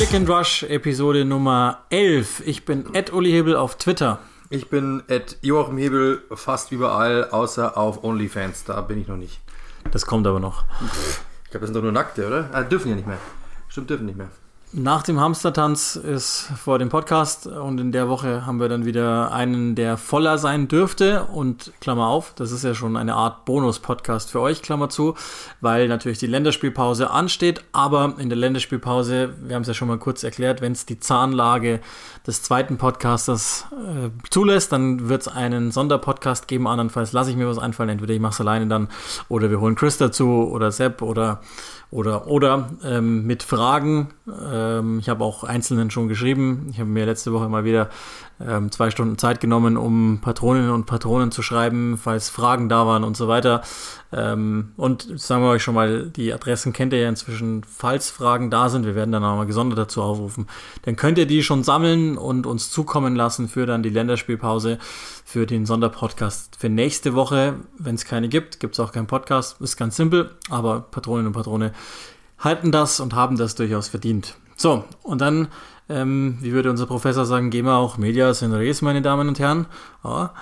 Click and Rush, Episode Nummer 11. Ich bin Ed Uli Hebel auf Twitter. Ich bin Ed Joachim Hebel fast überall, außer auf OnlyFans. Da bin ich noch nicht. Das kommt aber noch. Ich glaube, das sind doch nur Nackte, oder? Ah, dürfen ja nicht mehr. Stimmt, dürfen nicht mehr. Nach dem Hamstertanz ist vor dem Podcast und in der Woche haben wir dann wieder einen, der voller sein dürfte und Klammer auf, das ist ja schon eine Art Bonus-Podcast für euch, Klammer zu, weil natürlich die Länderspielpause ansteht, aber in der Länderspielpause, wir haben es ja schon mal kurz erklärt, wenn es die Zahnlage des zweiten Podcasters äh, zulässt, dann wird es einen Sonderpodcast geben, andernfalls lasse ich mir was einfallen, entweder ich mache es alleine dann oder wir holen Chris dazu oder Sepp oder oder, oder ähm, mit Fragen. Ähm, ich habe auch Einzelnen schon geschrieben. Ich habe mir letzte Woche mal wieder ähm, zwei Stunden Zeit genommen, um Patroninnen und Patronen zu schreiben, falls Fragen da waren und so weiter. Ähm, und sagen wir euch schon mal, die Adressen kennt ihr ja inzwischen, falls Fragen da sind. Wir werden dann auch mal gesondert dazu aufrufen. Dann könnt ihr die schon sammeln und uns zukommen lassen für dann die Länderspielpause, für den Sonderpodcast für nächste Woche. Wenn es keine gibt, gibt es auch keinen Podcast. Ist ganz simpel, aber Patroninnen und Patrone halten das und haben das durchaus verdient. So, und dann ähm, wie würde unser Professor sagen, gehen wir auch Medias in Res, meine Damen und Herren. Ja.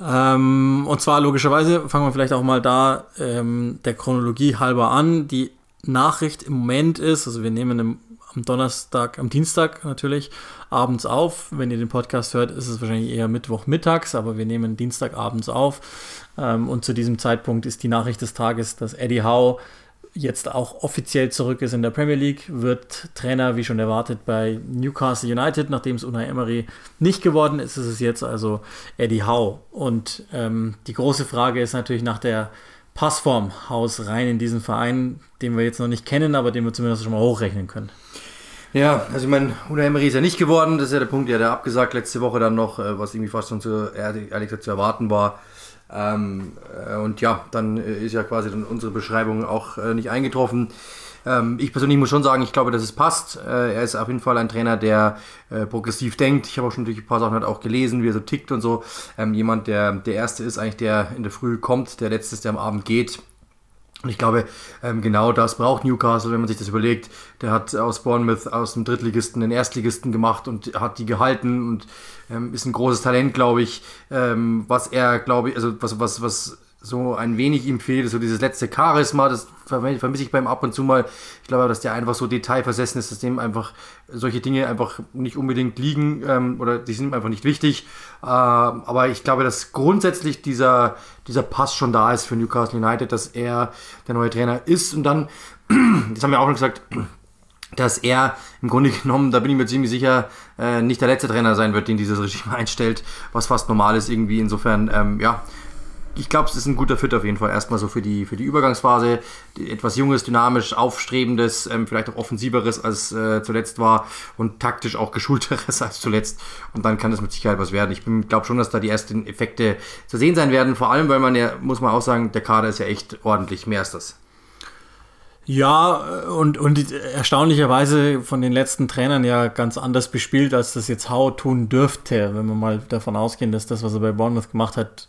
Ähm, und zwar logischerweise fangen wir vielleicht auch mal da ähm, der Chronologie halber an. Die Nachricht im Moment ist, also wir nehmen im, am Donnerstag, am Dienstag natürlich abends auf. Wenn ihr den Podcast hört, ist es wahrscheinlich eher Mittwoch mittags, aber wir nehmen Dienstagabends auf. Ähm, und zu diesem Zeitpunkt ist die Nachricht des Tages, dass Eddie Howe jetzt auch offiziell zurück ist in der Premier League, wird Trainer, wie schon erwartet, bei Newcastle United. Nachdem es Unai Emery nicht geworden ist, ist es jetzt also Eddie Howe. Und ähm, die große Frage ist natürlich nach der Passform Haus rein in diesen Verein, den wir jetzt noch nicht kennen, aber den wir zumindest schon mal hochrechnen können. Ja, also ich meine, Unai Emery ist ja nicht geworden, das ist ja der Punkt, der hat abgesagt letzte Woche dann noch, äh, was irgendwie fast schon zu, ehrlich gesagt zu erwarten war. Ähm, äh, und ja, dann äh, ist ja quasi dann unsere Beschreibung auch äh, nicht eingetroffen. Ähm, ich persönlich muss schon sagen, ich glaube, dass es passt. Äh, er ist auf jeden Fall ein Trainer, der äh, progressiv denkt. Ich habe auch schon natürlich ein paar Sachen halt auch gelesen, wie er so tickt und so. Ähm, jemand, der der Erste ist eigentlich, der in der Früh kommt, der Letzte ist, der am Abend geht. Und ich glaube, ähm, genau das braucht Newcastle, wenn man sich das überlegt. Der hat aus Bournemouth, aus dem Drittligisten, den Erstligisten gemacht und hat die gehalten und ähm, ist ein großes Talent, glaube ich. Ähm, was er, glaube ich, also was, was, was so ein wenig ihm fehlt, so dieses letzte Charisma, das vermisse ich beim ab und zu mal. Ich glaube, dass der einfach so detailversessen ist, dass dem einfach solche Dinge einfach nicht unbedingt liegen ähm, oder die sind einfach nicht wichtig. Äh, aber ich glaube, dass grundsätzlich dieser, dieser Pass schon da ist für Newcastle United, dass er der neue Trainer ist und dann, das haben wir auch noch gesagt, dass er im Grunde genommen, da bin ich mir ziemlich sicher, äh, nicht der letzte Trainer sein wird, den dieses Regime einstellt, was fast normal ist irgendwie. Insofern, ähm, ja, ich glaube, es ist ein guter Fit auf jeden Fall. Erstmal so für die, für die Übergangsphase. Etwas Junges, dynamisch, Aufstrebendes, ähm, vielleicht auch Offensiveres als äh, zuletzt war und taktisch auch geschulteres als zuletzt. Und dann kann das mit Sicherheit was werden. Ich glaube schon, dass da die ersten Effekte zu sehen sein werden. Vor allem, weil man ja, muss man auch sagen, der Kader ist ja echt ordentlich. Mehr ist das. Ja, und, und erstaunlicherweise von den letzten Trainern ja ganz anders bespielt, als das jetzt Hau tun dürfte, wenn wir mal davon ausgehen, dass das, was er bei Bournemouth gemacht hat,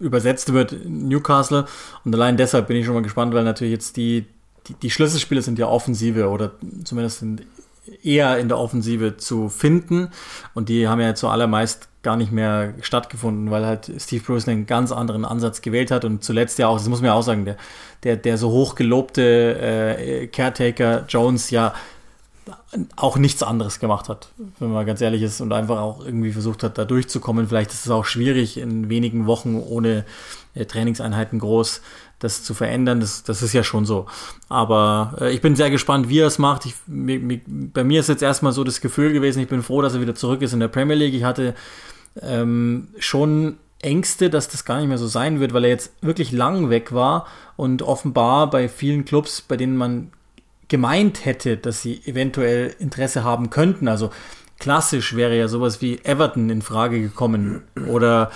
übersetzt wird in Newcastle. Und allein deshalb bin ich schon mal gespannt, weil natürlich jetzt die, die, die Schlüsselspiele sind ja Offensive oder zumindest sind eher in der Offensive zu finden. Und die haben ja zuallermeist gar nicht mehr stattgefunden, weil halt Steve Bruce einen ganz anderen Ansatz gewählt hat und zuletzt ja auch, das muss man ja auch sagen, der, der, der so hoch gelobte äh, Caretaker Jones ja auch nichts anderes gemacht hat, wenn man ganz ehrlich ist, und einfach auch irgendwie versucht hat, da durchzukommen. Vielleicht ist es auch schwierig, in wenigen Wochen ohne äh, Trainingseinheiten groß das zu verändern. Das, das ist ja schon so. Aber äh, ich bin sehr gespannt, wie er es macht. Ich, mi, mi, bei mir ist jetzt erstmal so das Gefühl gewesen, ich bin froh, dass er wieder zurück ist in der Premier League. Ich hatte ähm, schon Ängste, dass das gar nicht mehr so sein wird, weil er jetzt wirklich lang weg war und offenbar bei vielen Clubs, bei denen man gemeint hätte, dass sie eventuell Interesse haben könnten. Also klassisch wäre ja sowas wie Everton in Frage gekommen oder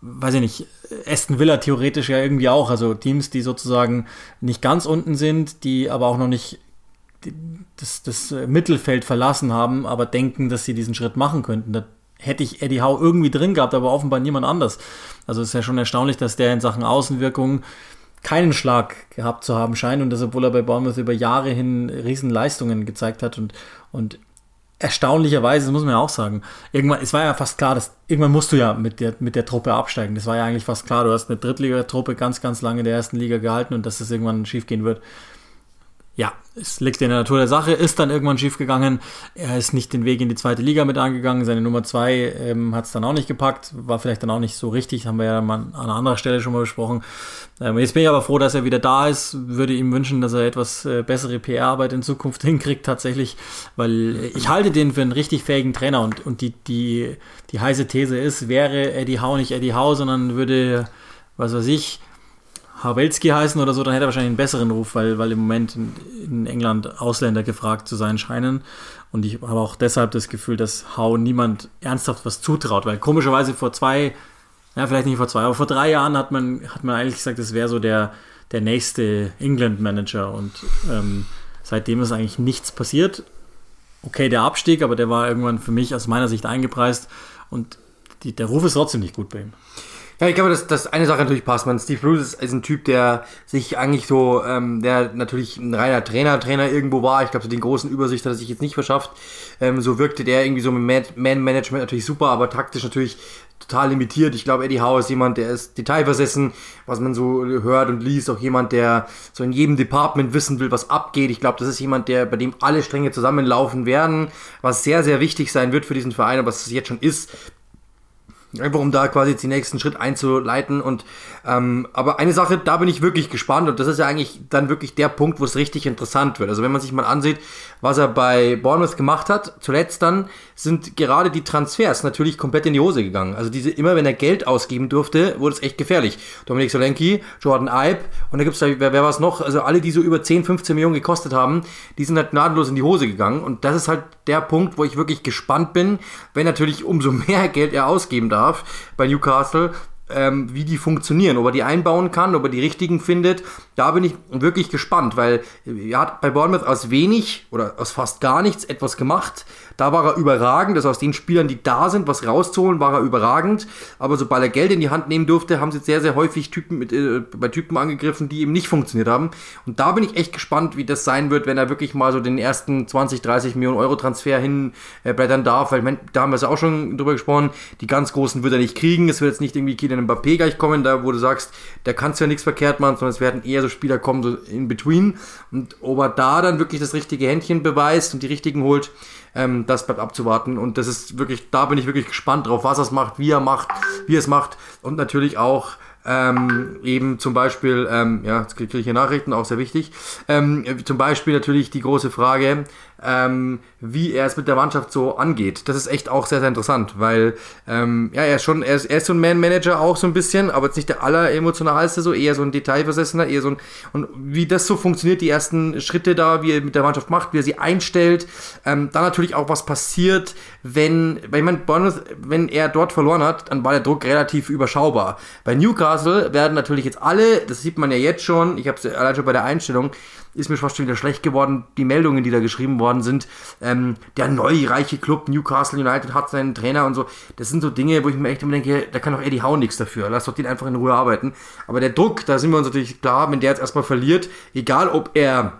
weiß ich nicht, Aston Villa theoretisch ja irgendwie auch. Also Teams, die sozusagen nicht ganz unten sind, die aber auch noch nicht das, das Mittelfeld verlassen haben, aber denken, dass sie diesen Schritt machen könnten. Da hätte ich Eddie Howe irgendwie drin gehabt, aber offenbar niemand anders. Also es ist ja schon erstaunlich, dass der in Sachen Außenwirkung keinen Schlag gehabt zu haben scheint und das, obwohl er bei Bournemouth über Jahre hin Riesenleistungen gezeigt hat und, und erstaunlicherweise, das muss man ja auch sagen, irgendwann, es war ja fast klar, dass irgendwann musst du ja mit der, mit der Truppe absteigen. Das war ja eigentlich fast klar. Du hast eine Drittligatruppe ganz, ganz lange in der ersten Liga gehalten und dass das irgendwann schief gehen wird ja, es liegt in der Natur der Sache, ist dann irgendwann schiefgegangen. Er ist nicht den Weg in die zweite Liga mit angegangen. Seine Nummer zwei ähm, hat es dann auch nicht gepackt, war vielleicht dann auch nicht so richtig, haben wir ja mal an einer anderen Stelle schon mal besprochen. Ähm, jetzt bin ich aber froh, dass er wieder da ist. Würde ihm wünschen, dass er etwas äh, bessere PR-Arbeit in Zukunft hinkriegt, tatsächlich, weil ich halte den für einen richtig fähigen Trainer und, und die, die, die heiße These ist, wäre Eddie Howe nicht Eddie Howe, sondern würde, was weiß ich, Hawelski heißen oder so, dann hätte er wahrscheinlich einen besseren Ruf, weil, weil im Moment in, in England Ausländer gefragt zu sein scheinen. Und ich habe auch deshalb das Gefühl, dass Hau niemand ernsthaft was zutraut, weil komischerweise vor zwei, ja, vielleicht nicht vor zwei, aber vor drei Jahren hat man, hat man eigentlich gesagt, das wäre so der, der nächste England-Manager. Und ähm, seitdem ist eigentlich nichts passiert. Okay, der Abstieg, aber der war irgendwann für mich aus meiner Sicht eingepreist. Und die, der Ruf ist trotzdem nicht gut bei ihm. Ja, ich glaube, dass, dass eine Sache natürlich passt. Man, Steve Bruce ist, ist ein Typ, der sich eigentlich so, ähm, der natürlich ein reiner Trainer, Trainer irgendwo war. Ich glaube, so den großen Übersicht hat er sich jetzt nicht verschafft. Ähm, so wirkte der irgendwie so mit Man-Management natürlich super, aber taktisch natürlich total limitiert. Ich glaube, Eddie Howe ist jemand, der ist detailversessen, was man so hört und liest. Auch jemand, der so in jedem Department wissen will, was abgeht. Ich glaube, das ist jemand, der, bei dem alle Stränge zusammenlaufen werden, was sehr, sehr wichtig sein wird für diesen Verein, aber was es jetzt schon ist. Einfach um da quasi den nächsten Schritt einzuleiten. Und ähm, aber eine Sache, da bin ich wirklich gespannt und das ist ja eigentlich dann wirklich der Punkt, wo es richtig interessant wird. Also wenn man sich mal ansieht, was er bei Bournemouth gemacht hat, zuletzt dann sind gerade die Transfers natürlich komplett in die Hose gegangen. Also diese, immer wenn er Geld ausgeben durfte, wurde es echt gefährlich. Dominik Solenki, Jordan Ibe und da gibt's da, wer, wer war es noch? Also alle, die so über 10, 15 Millionen gekostet haben, die sind halt gnadenlos in die Hose gegangen. Und das ist halt der Punkt, wo ich wirklich gespannt bin, wenn natürlich umso mehr Geld er ausgeben darf bei Newcastle, ähm, wie die funktionieren, ob er die einbauen kann, ob er die richtigen findet. Da bin ich wirklich gespannt, weil er hat bei Bournemouth aus wenig oder aus fast gar nichts etwas gemacht. Da war er überragend, also aus den Spielern, die da sind, was rauszuholen, war er überragend. Aber sobald er Geld in die Hand nehmen durfte, haben sie sehr, sehr häufig Typen mit, äh, bei Typen angegriffen, die eben nicht funktioniert haben. Und da bin ich echt gespannt, wie das sein wird, wenn er wirklich mal so den ersten 20, 30 Millionen Euro Transfer hinblättern äh, darf. Weil mein, da haben wir es auch schon drüber gesprochen, die ganz großen wird er nicht kriegen. Es wird jetzt nicht irgendwie Kylian Mbappé gleich kommen, da wo du sagst, der kann ja nichts verkehrt machen, sondern es werden eher so Spieler kommen, so in between. Und ob er da dann wirklich das richtige Händchen beweist und die richtigen holt, ähm, das bleibt abzuwarten. Und das ist wirklich, da bin ich wirklich gespannt drauf, was er es macht, wie er macht, wie er es macht. Und natürlich auch ähm, eben zum Beispiel, ähm, ja, jetzt kriege ich hier Nachrichten, auch sehr wichtig. Ähm, zum Beispiel natürlich die große Frage, ähm, wie er es mit der Mannschaft so angeht. Das ist echt auch sehr, sehr interessant, weil ähm, ja, er ist schon, er ist, er ist so ein Man-Manager auch so ein bisschen, aber jetzt nicht der alleremotionalste, so eher so ein Detailversessener, eher so ein, und wie das so funktioniert, die ersten Schritte da, wie er mit der Mannschaft macht, wie er sie einstellt, ähm, dann natürlich auch was passiert, wenn, weil ich meine, Bournemouth, wenn er dort verloren hat, dann war der Druck relativ überschaubar. Bei Newcastle werden natürlich jetzt alle, das sieht man ja jetzt schon, ich habe es allein schon bei der Einstellung, ist mir fast schon wieder schlecht geworden, die Meldungen, die da geschrieben worden sind. Ähm, der neureiche Club Newcastle United hat seinen Trainer und so. Das sind so Dinge, wo ich mir echt immer denke, da kann doch Eddie Howe nichts dafür. Lass doch den einfach in Ruhe arbeiten. Aber der Druck, da sind wir uns natürlich klar, wenn der jetzt erstmal verliert, egal ob er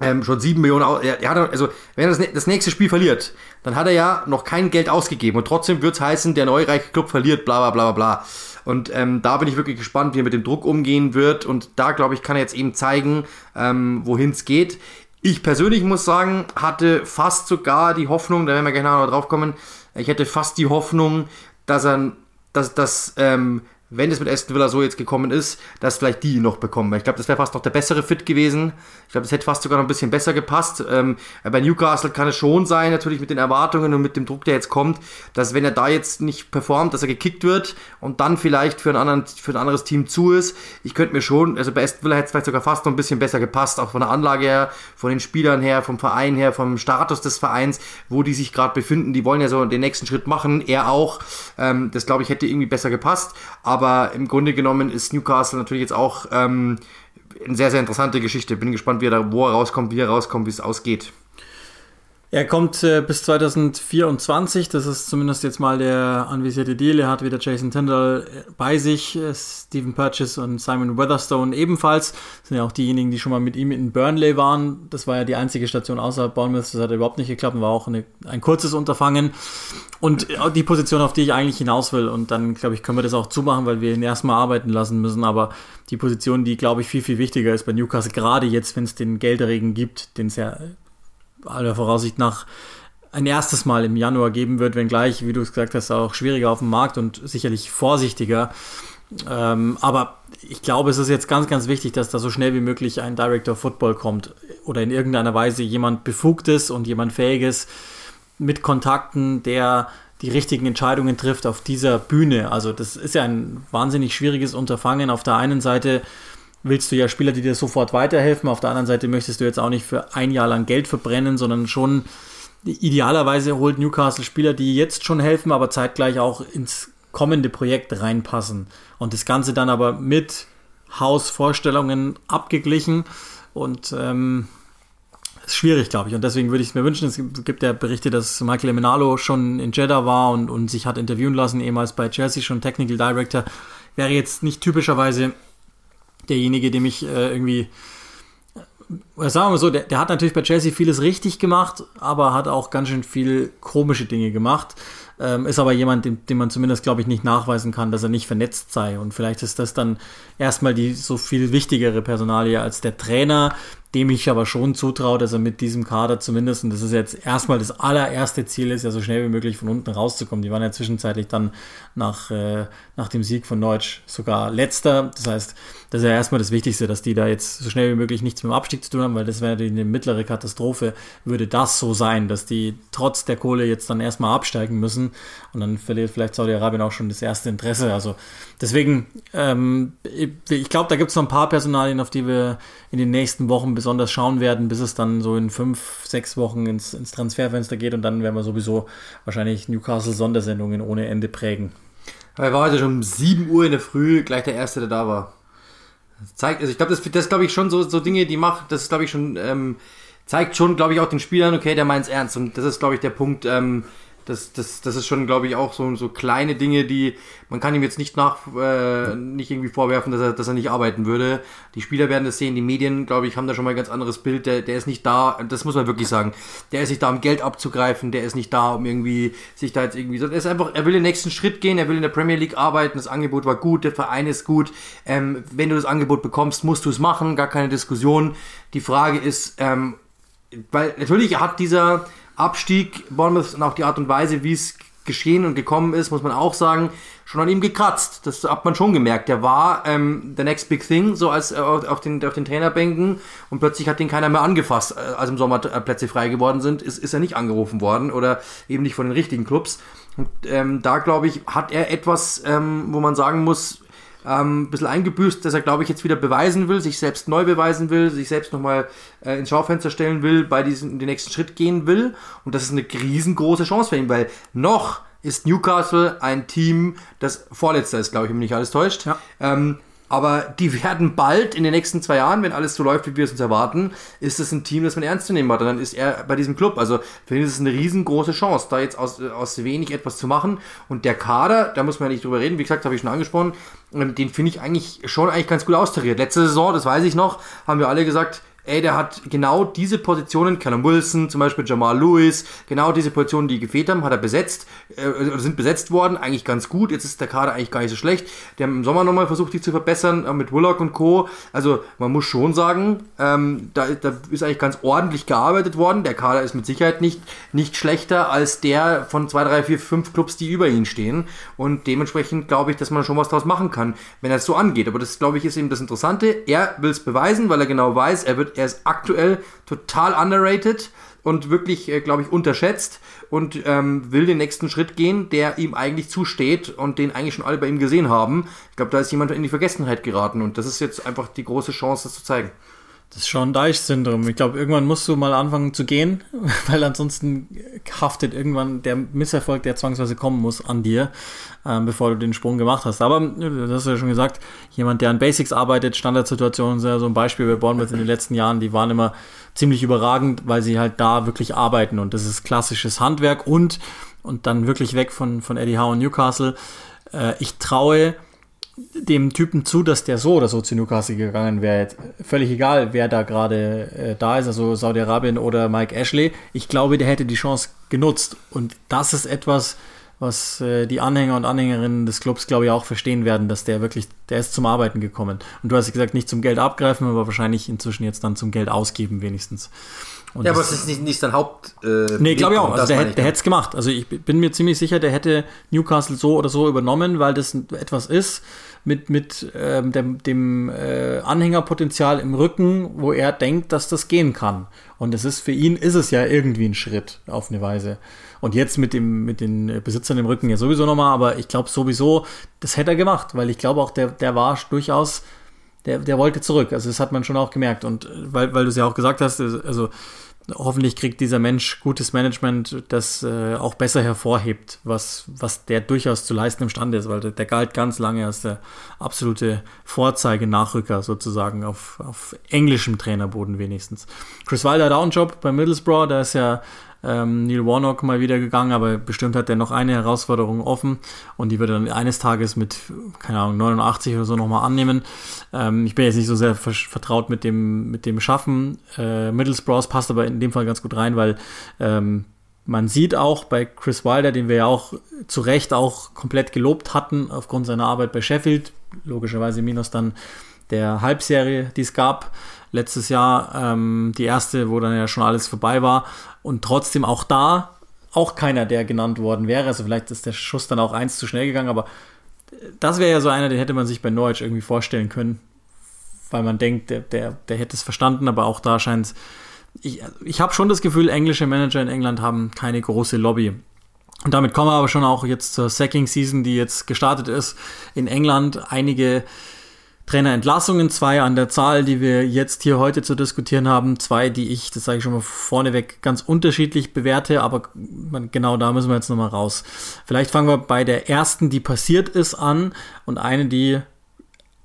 ähm, schon sieben Millionen, er, er hat, also wenn er das, das, nächste Spiel verliert, dann hat er ja noch kein Geld ausgegeben und trotzdem wird es heißen, der neureiche Club verliert, bla bla bla bla. Und ähm, da bin ich wirklich gespannt, wie er mit dem Druck umgehen wird. Und da, glaube ich, kann er jetzt eben zeigen, ähm, wohin es geht. Ich persönlich muss sagen, hatte fast sogar die Hoffnung, da werden wir gleich noch drauf kommen, ich hätte fast die Hoffnung, dass er, dass, dass ähm, wenn es mit Aston Villa so jetzt gekommen ist, dass vielleicht die noch bekommen. Ich glaube, das wäre fast noch der bessere Fit gewesen. Ich glaube, das hätte fast sogar noch ein bisschen besser gepasst. Ähm, bei Newcastle kann es schon sein, natürlich mit den Erwartungen und mit dem Druck, der jetzt kommt, dass wenn er da jetzt nicht performt, dass er gekickt wird und dann vielleicht für, einen anderen, für ein anderes Team zu ist. Ich könnte mir schon, also bei Aston Villa hätte es vielleicht sogar fast noch ein bisschen besser gepasst, auch von der Anlage her, von den Spielern her, vom Verein her, vom Status des Vereins, wo die sich gerade befinden. Die wollen ja so den nächsten Schritt machen, er auch. Ähm, das glaube ich hätte irgendwie besser gepasst. Aber aber im Grunde genommen ist Newcastle natürlich jetzt auch ähm, eine sehr, sehr interessante Geschichte. Bin gespannt, wie er da, wo er rauskommt, wie er rauskommt, wie es ausgeht. Er kommt äh, bis 2024, das ist zumindest jetzt mal der anvisierte Deal. Er hat wieder Jason Tyndall äh, bei sich, äh, Stephen Purchase und Simon Weatherstone ebenfalls. Das sind ja auch diejenigen, die schon mal mit ihm in Burnley waren. Das war ja die einzige Station außerhalb Bournemouth, das hat überhaupt nicht geklappt, war auch eine, ein kurzes Unterfangen. Und äh, die Position, auf die ich eigentlich hinaus will. Und dann, glaube ich, können wir das auch zumachen, weil wir ihn erstmal arbeiten lassen müssen. Aber die Position, die, glaube ich, viel, viel wichtiger ist bei Newcastle, gerade jetzt, wenn es den Geldregen gibt, den es ja aller Voraussicht nach ein erstes Mal im Januar geben wird, wenngleich, wie du es gesagt hast, auch schwieriger auf dem Markt und sicherlich vorsichtiger. Ähm, aber ich glaube, es ist jetzt ganz, ganz wichtig, dass da so schnell wie möglich ein Director of Football kommt oder in irgendeiner Weise jemand Befugtes und jemand Fähiges mit Kontakten, der die richtigen Entscheidungen trifft auf dieser Bühne. Also das ist ja ein wahnsinnig schwieriges Unterfangen. Auf der einen Seite willst du ja Spieler, die dir sofort weiterhelfen. Auf der anderen Seite möchtest du jetzt auch nicht für ein Jahr lang Geld verbrennen, sondern schon idealerweise holt Newcastle Spieler, die jetzt schon helfen, aber zeitgleich auch ins kommende Projekt reinpassen. Und das Ganze dann aber mit Hausvorstellungen abgeglichen und ähm, ist schwierig, glaube ich. Und deswegen würde ich es mir wünschen. Es gibt ja Berichte, dass Michael Emenalo schon in Jeddah war und, und sich hat interviewen lassen, ehemals bei Chelsea schon Technical Director. Wäre jetzt nicht typischerweise derjenige, dem ich äh, irgendwie, sagen wir mal so, der, der, hat natürlich bei Chelsea vieles richtig gemacht, aber hat auch ganz schön viel komische Dinge gemacht. Ähm, ist aber jemand, dem, dem man zumindest, glaube ich, nicht nachweisen kann, dass er nicht vernetzt sei. Und vielleicht ist das dann erstmal die so viel wichtigere Personalie als der Trainer, dem ich aber schon zutraue, dass er mit diesem Kader zumindest, und das ist jetzt erstmal das allererste Ziel, ist ja so schnell wie möglich von unten rauszukommen. Die waren ja zwischenzeitlich dann nach, äh, nach dem Sieg von Deutsch sogar letzter. Das heißt, das ist ja erstmal das Wichtigste, dass die da jetzt so schnell wie möglich nichts mit dem Abstieg zu tun haben, weil das wäre eine mittlere Katastrophe, würde das so sein, dass die trotz der Kohle jetzt dann erstmal absteigen müssen und dann verliert vielleicht Saudi-Arabien auch schon das erste Interesse. Also deswegen, ähm, ich, glaube, da gibt es noch ein paar Personalien, auf die wir in den nächsten Wochen besonders schauen werden, bis es dann so in fünf, sechs Wochen ins, ins Transferfenster geht und dann werden wir sowieso wahrscheinlich Newcastle-Sondersendungen ohne Ende prägen. Er war heute schon um 7 Uhr in der Früh gleich der Erste, der da war. Das zeigt, also ich glaube, das, das glaube ich schon so, so Dinge, die macht, das glaube ich schon, ähm, zeigt schon, glaube ich, auch den Spielern, okay, der meint es ernst. Und das ist, glaube ich, der Punkt, ähm, das, das, das ist schon, glaube ich, auch so, so kleine Dinge, die man kann ihm jetzt nicht nach äh, nicht irgendwie vorwerfen, dass er, dass er nicht arbeiten würde. Die Spieler werden das sehen, die Medien, glaube ich, haben da schon mal ein ganz anderes Bild. Der, der ist nicht da, das muss man wirklich sagen. Der ist nicht da, um Geld abzugreifen, der ist nicht da, um irgendwie sich da jetzt irgendwie. Er ist einfach, er will den nächsten Schritt gehen, er will in der Premier League arbeiten, das Angebot war gut, der Verein ist gut. Ähm, wenn du das Angebot bekommst, musst du es machen, gar keine Diskussion. Die Frage ist, ähm, weil natürlich hat dieser Abstieg Bournemouth und auch die Art und Weise, wie es geschehen und gekommen ist, muss man auch sagen, schon an ihm gekratzt. Das hat man schon gemerkt. Der war ähm, the next big thing, so als äh, auf, den, auf den Trainerbänken und plötzlich hat den keiner mehr angefasst. Äh, als im Sommer äh, Plätze frei geworden sind, ist, ist er nicht angerufen worden oder eben nicht von den richtigen Clubs. Und ähm, da glaube ich, hat er etwas, ähm, wo man sagen muss, ähm, ein bisschen eingebüßt, dass er, glaube ich, jetzt wieder beweisen will, sich selbst neu beweisen will, sich selbst nochmal äh, ins Schaufenster stellen will, bei diesem den nächsten Schritt gehen will. Und das ist eine riesengroße Chance für ihn, weil noch ist Newcastle ein Team, das vorletzter ist, glaube ich, wenn mich nicht alles täuscht. Ja. Ähm, aber die werden bald in den nächsten zwei Jahren, wenn alles so läuft, wie wir es uns erwarten, ist es ein Team, das man ernst zu nehmen hat. Und dann ist er bei diesem Club. Also für ihn ist es eine riesengroße Chance, da jetzt aus, aus wenig etwas zu machen. Und der Kader, da muss man ja nicht drüber reden, wie gesagt, habe ich schon angesprochen, ähm, den finde ich eigentlich schon eigentlich ganz gut austariert. Letzte Saison, das weiß ich noch, haben wir alle gesagt, ey, der hat genau diese Positionen, Callum Wilson, zum Beispiel Jamal Lewis, genau diese Positionen, die gefehlt haben, hat er besetzt, äh, sind besetzt worden, eigentlich ganz gut. Jetzt ist der Kader eigentlich gar nicht so schlecht. Die haben im Sommer nochmal versucht, die zu verbessern, äh, mit Willock und Co. Also man muss schon sagen, ähm, da, da ist eigentlich ganz ordentlich gearbeitet worden. Der Kader ist mit Sicherheit nicht, nicht schlechter als der von zwei, drei, vier, fünf Clubs, die über ihn stehen. Und dementsprechend glaube ich, dass man schon was draus machen kann, wenn er es so angeht. Aber das, glaube ich, ist eben das Interessante. Er will es beweisen, weil er genau weiß, er wird er ist aktuell total underrated und wirklich, äh, glaube ich, unterschätzt und ähm, will den nächsten Schritt gehen, der ihm eigentlich zusteht und den eigentlich schon alle bei ihm gesehen haben. Ich glaube, da ist jemand in die Vergessenheit geraten und das ist jetzt einfach die große Chance, das zu zeigen. Das Sean Deich-Syndrom. Ich glaube, irgendwann musst du mal anfangen zu gehen, weil ansonsten haftet irgendwann der Misserfolg, der zwangsweise kommen muss, an dir, ähm, bevor du den Sprung gemacht hast. Aber das hast du ja schon gesagt, jemand, der an Basics arbeitet, Standardsituationen, ist ja so ein Beispiel bei Bournemouth in den letzten Jahren, die waren immer ziemlich überragend, weil sie halt da wirklich arbeiten und das ist klassisches Handwerk und, und dann wirklich weg von, von Eddie Howe und Newcastle. Äh, ich traue dem Typen zu, dass der so oder so zu Newcastle gegangen wäre. Völlig egal, wer da gerade äh, da ist, also Saudi-Arabien oder Mike Ashley. Ich glaube, der hätte die Chance genutzt. Und das ist etwas, was äh, die Anhänger und Anhängerinnen des Clubs, glaube ich, auch verstehen werden, dass der wirklich, der ist zum Arbeiten gekommen. Und du hast gesagt, nicht zum Geld abgreifen, aber wahrscheinlich inzwischen jetzt dann zum Geld ausgeben wenigstens. Und ja, aber es ist nicht, nicht sein Haupt. Äh, nee, glaube ich auch. Also der, der hätte es gemacht. Also ich bin mir ziemlich sicher, der hätte Newcastle so oder so übernommen, weil das etwas ist mit, mit ähm, dem, dem äh, Anhängerpotenzial im Rücken, wo er denkt, dass das gehen kann. Und es ist für ihn ist es ja irgendwie ein Schritt auf eine Weise. Und jetzt mit dem mit den Besitzern im Rücken ja sowieso nochmal, aber ich glaube sowieso, das hätte er gemacht, weil ich glaube auch, der, der war durchaus der, der wollte zurück. Also das hat man schon auch gemerkt. Und äh, weil, weil du es ja auch gesagt hast, also hoffentlich kriegt dieser Mensch gutes Management, das äh, auch besser hervorhebt, was, was der durchaus zu leisten imstande ist, weil der, der galt ganz lange als der absolute Vorzeige-Nachrücker sozusagen auf, auf englischem Trainerboden wenigstens. Chris Wilder hat auch einen Job bei Middlesbrough, da ist ja ähm, Neil Warnock mal wieder gegangen, aber bestimmt hat er noch eine Herausforderung offen und die wird er dann eines Tages mit, keine Ahnung, 89 oder so nochmal annehmen. Ähm, ich bin jetzt nicht so sehr vertraut mit dem, mit dem Schaffen. Äh, Middlesbrough passt aber in dem Fall ganz gut rein, weil ähm, man sieht auch bei Chris Wilder, den wir ja auch zu Recht auch komplett gelobt hatten aufgrund seiner Arbeit bei Sheffield, logischerweise minus dann der Halbserie, die es gab, letztes Jahr, ähm, die erste, wo dann ja schon alles vorbei war. Und trotzdem auch da auch keiner, der genannt worden wäre. Also vielleicht ist der Schuss dann auch eins zu schnell gegangen, aber das wäre ja so einer, den hätte man sich bei Norwich irgendwie vorstellen können, weil man denkt, der, der, der hätte es verstanden, aber auch da scheint es. Ich, ich habe schon das Gefühl, englische Manager in England haben keine große Lobby. Und damit kommen wir aber schon auch jetzt zur Sacking Season, die jetzt gestartet ist in England. Einige Trainerentlassungen, zwei an der Zahl, die wir jetzt hier heute zu diskutieren haben, zwei, die ich, das sage ich schon mal vorneweg, ganz unterschiedlich bewerte, aber genau da müssen wir jetzt nochmal raus. Vielleicht fangen wir bei der ersten, die passiert ist, an und eine, die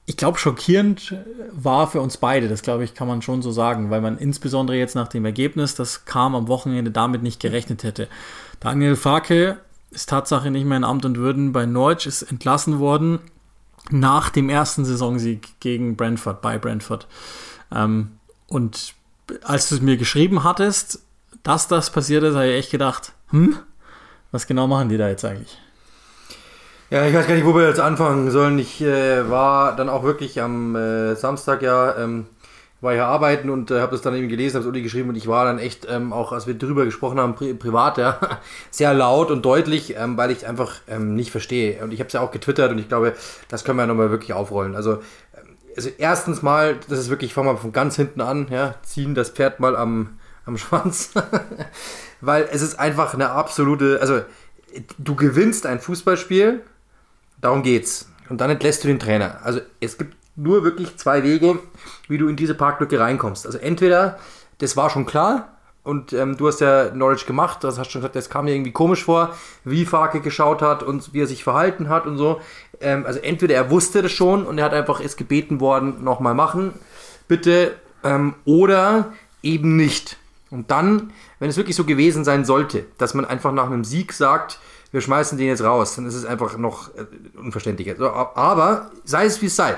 ich glaube, schockierend war für uns beide. Das glaube ich, kann man schon so sagen, weil man insbesondere jetzt nach dem Ergebnis, das kam am Wochenende, damit nicht gerechnet hätte. Daniel Farke ist Tatsache nicht mehr in Amt und Würden bei Norwich, ist entlassen worden nach dem ersten Saisonsieg gegen Brentford, bei Brentford. Ähm, und als du es mir geschrieben hattest, dass das passiert ist, habe ich echt gedacht, hm, was genau machen die da jetzt eigentlich? Ja, ich weiß gar nicht, wo wir jetzt anfangen sollen. Ich äh, war dann auch wirklich am äh, Samstag ja ähm, war ja arbeiten und äh, habe das dann eben gelesen, habe es Uli geschrieben und ich war dann echt ähm, auch, als wir drüber gesprochen haben, pri privat, ja, sehr laut und deutlich, ähm, weil ich einfach ähm, nicht verstehe. Und ich habe es ja auch getwittert und ich glaube, das können wir ja nochmal wirklich aufrollen. Also, ähm, also erstens mal, das ist wirklich, fangen wir von ganz hinten an, ja, ziehen das Pferd mal am, am Schwanz, weil es ist einfach eine absolute, also du gewinnst ein Fußballspiel, darum geht's. Und dann entlässt du den Trainer. Also es gibt nur wirklich zwei Wege, wie du in diese Parklücke reinkommst. Also entweder, das war schon klar, und ähm, du hast ja Norwich gemacht, das hast schon gesagt, das kam mir irgendwie komisch vor, wie Farke geschaut hat und wie er sich verhalten hat und so. Ähm, also entweder er wusste das schon und er hat einfach ist gebeten worden, nochmal machen, bitte, ähm, oder eben nicht. Und dann, wenn es wirklich so gewesen sein sollte, dass man einfach nach einem Sieg sagt, wir schmeißen den jetzt raus, dann ist es einfach noch äh, unverständlicher. So, aber sei es wie es sei.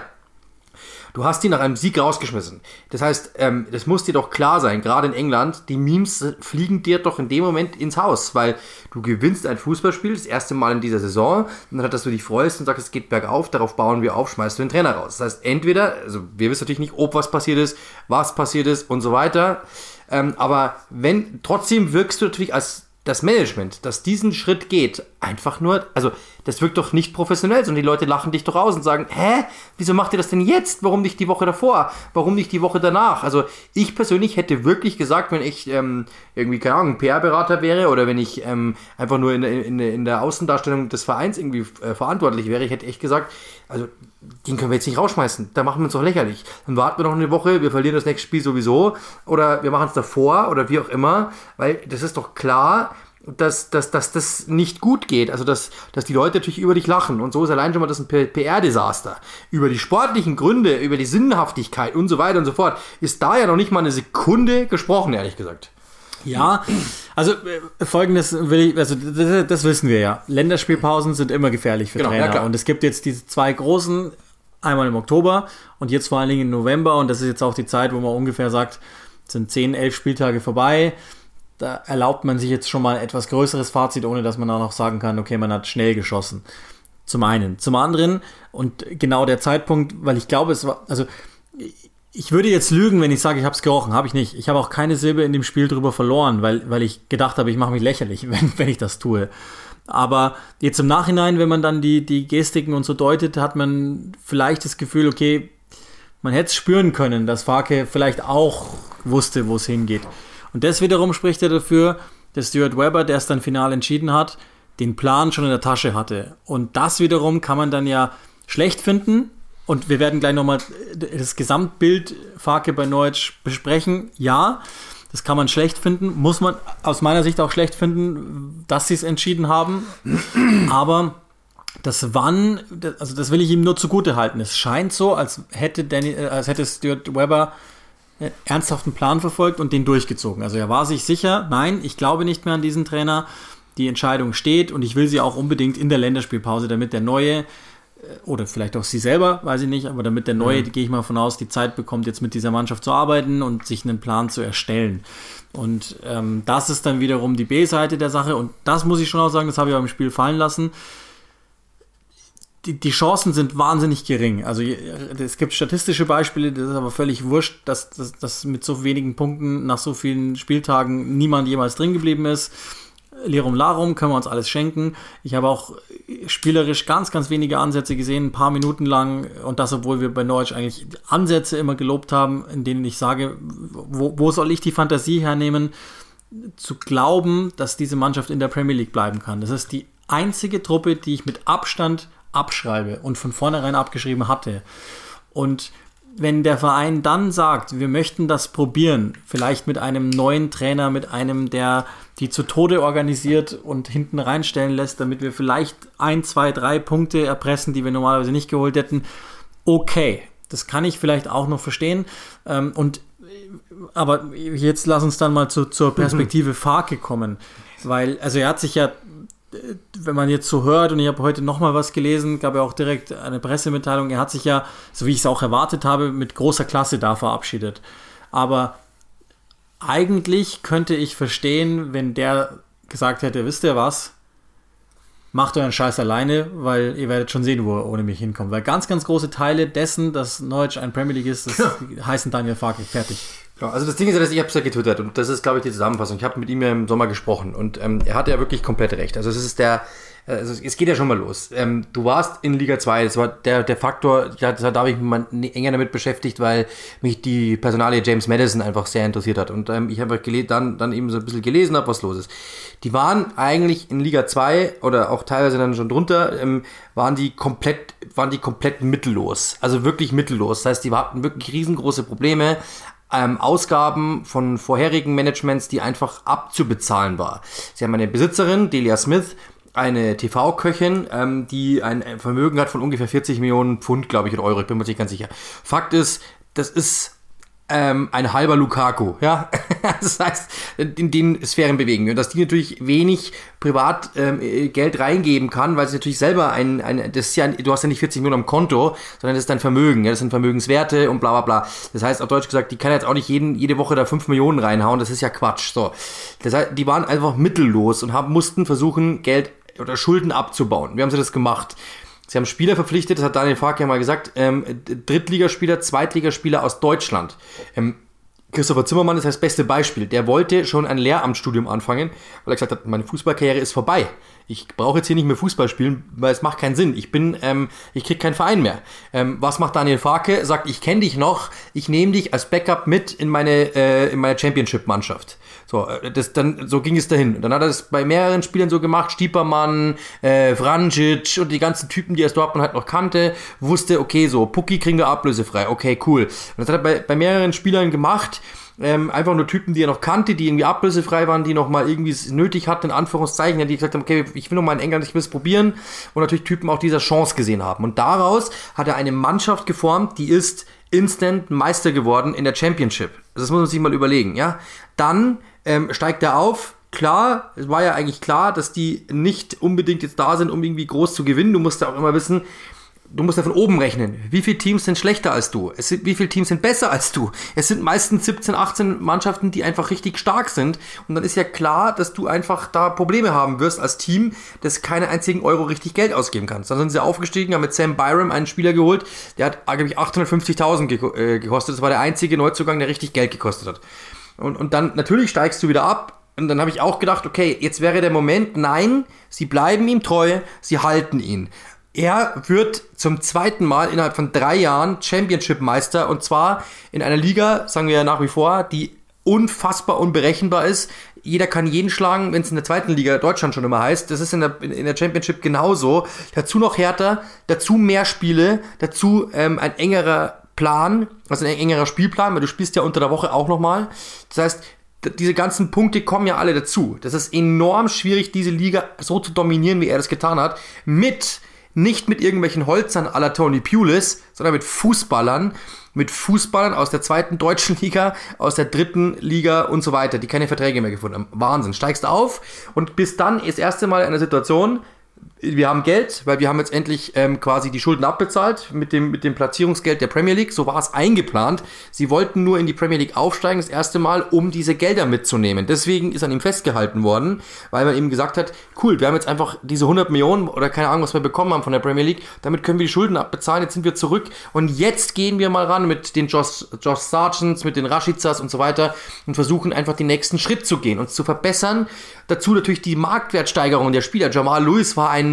Du hast ihn nach einem Sieg rausgeschmissen. Das heißt, ähm, das muss dir doch klar sein, gerade in England, die Memes fliegen dir doch in dem Moment ins Haus, weil du gewinnst ein Fußballspiel, das erste Mal in dieser Saison, und dann, dass du dich freust und sagst, es geht bergauf, darauf bauen wir auf, schmeißt du den Trainer raus. Das heißt, entweder, also wir wissen natürlich nicht, ob was passiert ist, was passiert ist und so weiter, ähm, aber wenn, trotzdem wirkst du natürlich als das Management, das diesen Schritt geht, einfach nur, also das wirkt doch nicht professionell, sondern die Leute lachen dich doch aus und sagen, hä, wieso macht ihr das denn jetzt? Warum nicht die Woche davor? Warum nicht die Woche danach? Also ich persönlich hätte wirklich gesagt, wenn ich ähm, irgendwie, keine Ahnung, PR-Berater wäre oder wenn ich ähm, einfach nur in, in, in der Außendarstellung des Vereins irgendwie äh, verantwortlich wäre, ich hätte echt gesagt, also den können wir jetzt nicht rausschmeißen, da machen wir uns doch lächerlich. Dann warten wir noch eine Woche, wir verlieren das nächste Spiel sowieso oder wir machen es davor oder wie auch immer, weil das ist doch klar, dass, dass, dass das nicht gut geht. Also, dass, dass die Leute natürlich über dich lachen. Und so ist allein schon mal das ein PR-Desaster. Über die sportlichen Gründe, über die Sinnhaftigkeit und so weiter und so fort, ist da ja noch nicht mal eine Sekunde gesprochen, ehrlich gesagt. Ja, also äh, folgendes will ich, also das, das, wissen wir ja. Länderspielpausen sind immer gefährlich für genau, Trainer. Ja, und es gibt jetzt diese zwei großen, einmal im Oktober und jetzt vor allen Dingen im November. Und das ist jetzt auch die Zeit, wo man ungefähr sagt, sind zehn, elf Spieltage vorbei da erlaubt man sich jetzt schon mal etwas größeres Fazit, ohne dass man auch noch sagen kann, okay, man hat schnell geschossen. Zum einen. Zum anderen, und genau der Zeitpunkt, weil ich glaube, es war, also ich würde jetzt lügen, wenn ich sage, ich habe es gerochen. Habe ich nicht. Ich habe auch keine Silbe in dem Spiel drüber verloren, weil, weil ich gedacht habe, ich mache mich lächerlich, wenn, wenn ich das tue. Aber jetzt im Nachhinein, wenn man dann die, die Gestiken und so deutet, hat man vielleicht das Gefühl, okay, man hätte es spüren können, dass Farke vielleicht auch wusste, wo es hingeht. Und das wiederum spricht ja dafür, dass Stuart Weber, der es dann final entschieden hat, den Plan schon in der Tasche hatte. Und das wiederum kann man dann ja schlecht finden. Und wir werden gleich nochmal das Gesamtbild Farke bei Neutsch besprechen. Ja, das kann man schlecht finden. Muss man aus meiner Sicht auch schlecht finden, dass sie es entschieden haben. Aber das Wann, also das will ich ihm nur zugute halten. Es scheint so, als hätte, Danny, äh, als hätte Stuart Weber ernsthaften Plan verfolgt und den durchgezogen. Also er war sich sicher, nein, ich glaube nicht mehr an diesen Trainer. Die Entscheidung steht und ich will sie auch unbedingt in der Länderspielpause, damit der neue äh, oder vielleicht auch sie selber, weiß ich nicht, aber damit der neue, mhm. gehe ich mal von aus, die Zeit bekommt, jetzt mit dieser Mannschaft zu arbeiten und sich einen Plan zu erstellen. Und ähm, das ist dann wiederum die B-Seite der Sache und das muss ich schon auch sagen, das habe ich auch im Spiel fallen lassen die, die Chancen sind wahnsinnig gering. Also es gibt statistische Beispiele, das ist aber völlig wurscht, dass, dass, dass mit so wenigen Punkten nach so vielen Spieltagen niemand jemals drin geblieben ist. Lerum Larum können wir uns alles schenken. Ich habe auch spielerisch ganz, ganz wenige Ansätze gesehen, ein paar Minuten lang. Und das, obwohl wir bei Norwich eigentlich Ansätze immer gelobt haben, in denen ich sage, wo, wo soll ich die Fantasie hernehmen, zu glauben, dass diese Mannschaft in der Premier League bleiben kann. Das ist die einzige Truppe, die ich mit Abstand abschreibe und von vornherein abgeschrieben hatte. Und wenn der Verein dann sagt, wir möchten das probieren, vielleicht mit einem neuen Trainer, mit einem, der die zu Tode organisiert und hinten reinstellen lässt, damit wir vielleicht ein, zwei, drei Punkte erpressen, die wir normalerweise nicht geholt hätten, okay, das kann ich vielleicht auch noch verstehen. Ähm, und aber jetzt lass uns dann mal zu, zur Perspektive Farke kommen. Weil, also er hat sich ja wenn man jetzt so hört, und ich habe heute nochmal was gelesen, gab ja auch direkt eine Pressemitteilung, er hat sich ja, so wie ich es auch erwartet habe, mit großer Klasse da verabschiedet. Aber eigentlich könnte ich verstehen, wenn der gesagt hätte, wisst ihr was, macht euren Scheiß alleine, weil ihr werdet schon sehen, wo er ohne mich hinkommt. Weil ganz, ganz große Teile dessen, dass Neutsch ein Premier League ist, das ja. heißen Daniel Farke. Fertig. Ja, also das Ding ist ja, dass ich habe es ja getwittert und das ist, glaube ich, die Zusammenfassung. Ich habe mit ihm ja im Sommer gesprochen und ähm, er hatte ja wirklich komplett recht. Also es ist der, also es geht ja schon mal los. Ähm, du warst in Liga 2, das war der, der Faktor, das, da habe ich mich mal enger damit beschäftigt, weil mich die Personalie James Madison einfach sehr interessiert hat. Und ähm, ich habe dann, dann eben so ein bisschen gelesen habe, was los ist. Die waren eigentlich in Liga 2 oder auch teilweise dann schon drunter, ähm, waren die komplett, waren die komplett mittellos. Also wirklich mittellos. Das heißt, die hatten wirklich riesengroße Probleme ähm, Ausgaben von vorherigen Managements, die einfach abzubezahlen war. Sie haben eine Besitzerin, Delia Smith, eine TV-Köchin, ähm, die ein Vermögen hat von ungefähr 40 Millionen Pfund, glaube ich, in Euro. Ich bin mir nicht ganz sicher. Fakt ist, das ist ähm, ein halber Lukaku, ja. das heißt, in den Sphären bewegen. Und dass die natürlich wenig privat ähm, Geld reingeben kann, weil sie natürlich selber ein, ein das ist ja, du hast ja nicht 40 Millionen am Konto, sondern das ist dein Vermögen, ja, das sind Vermögenswerte und bla bla bla. Das heißt, auf Deutsch gesagt, die kann jetzt auch nicht jeden, jede Woche da 5 Millionen reinhauen, das ist ja Quatsch. So. Das heißt, die waren einfach mittellos und haben, mussten versuchen, Geld oder Schulden abzubauen. Wie haben sie das gemacht? Sie haben Spieler verpflichtet, das hat Daniel Fark ja mal gesagt, ähm, Drittligaspieler, Zweitligaspieler aus Deutschland. Ähm, Christopher Zimmermann ist das beste Beispiel. Der wollte schon ein Lehramtsstudium anfangen, weil er gesagt hat, meine Fußballkarriere ist vorbei. Ich brauche jetzt hier nicht mehr Fußball spielen, weil es macht keinen Sinn. Ich bin, ähm, ich krieg keinen Verein mehr. Ähm, was macht Daniel Farke? Sagt, ich kenne dich noch, ich nehme dich als Backup mit in meine, äh, in meine Championship-Mannschaft. So, äh, das, dann, so ging es dahin. Und dann hat er das bei mehreren Spielern so gemacht, Stiepermann, äh, Vranjic und die ganzen Typen, die er Dortmund halt noch kannte, wusste, okay, so, Pucki kriegen wir ablösefrei, okay, cool. Und das hat er bei, bei mehreren Spielern gemacht, ähm, einfach nur Typen, die er noch kannte, die irgendwie ablösefrei waren, die noch mal irgendwie es nötig hatten, in Anführungszeichen, die gesagt haben, okay, ich will noch mal in England, ich will es probieren. Und natürlich Typen auch dieser Chance gesehen haben. Und daraus hat er eine Mannschaft geformt, die ist instant Meister geworden in der Championship. Das muss man sich mal überlegen, ja. Dann ähm, steigt er auf, klar, es war ja eigentlich klar, dass die nicht unbedingt jetzt da sind, um irgendwie groß zu gewinnen. Du musst ja auch immer wissen, du musst ja von oben rechnen. Wie viele Teams sind schlechter als du? Es sind, wie viele Teams sind besser als du? Es sind meistens 17, 18 Mannschaften, die einfach richtig stark sind. Und dann ist ja klar, dass du einfach da Probleme haben wirst als Team, das keine einzigen Euro richtig Geld ausgeben kannst. Dann sind sie aufgestiegen, haben mit Sam Byram einen Spieler geholt, der hat, glaube ich, 850.000 ge äh, gekostet. Das war der einzige Neuzugang, der richtig Geld gekostet hat. Und, und dann natürlich steigst du wieder ab. Und dann habe ich auch gedacht, okay, jetzt wäre der Moment, nein, sie bleiben ihm treu, sie halten ihn. Er wird zum zweiten Mal innerhalb von drei Jahren Championship-Meister und zwar in einer Liga, sagen wir ja nach wie vor, die unfassbar unberechenbar ist. Jeder kann jeden schlagen, wenn es in der zweiten Liga Deutschland schon immer heißt. Das ist in der, in der Championship genauso. Dazu noch härter, dazu mehr Spiele, dazu ähm, ein engerer Plan, also ein engerer Spielplan, weil du spielst ja unter der Woche auch nochmal. Das heißt, diese ganzen Punkte kommen ja alle dazu. Das ist enorm schwierig, diese Liga so zu dominieren, wie er das getan hat, mit nicht mit irgendwelchen Holzern à la Tony Pulis, sondern mit Fußballern, mit Fußballern aus der zweiten deutschen Liga, aus der dritten Liga und so weiter, die keine Verträge mehr gefunden haben. Wahnsinn. Steigst auf und bist dann das erste Mal in einer Situation, wir haben Geld, weil wir haben jetzt endlich ähm, quasi die Schulden abbezahlt mit dem, mit dem Platzierungsgeld der Premier League. So war es eingeplant. Sie wollten nur in die Premier League aufsteigen, das erste Mal, um diese Gelder mitzunehmen. Deswegen ist an ihm festgehalten worden, weil man ihm gesagt hat, cool, wir haben jetzt einfach diese 100 Millionen oder keine Ahnung, was wir bekommen haben von der Premier League. Damit können wir die Schulden abbezahlen. Jetzt sind wir zurück und jetzt gehen wir mal ran mit den Josh, Josh Sargents, mit den Rashizas und so weiter und versuchen einfach den nächsten Schritt zu gehen, uns zu verbessern. Dazu natürlich die Marktwertsteigerung der Spieler. Jamal Lewis war ein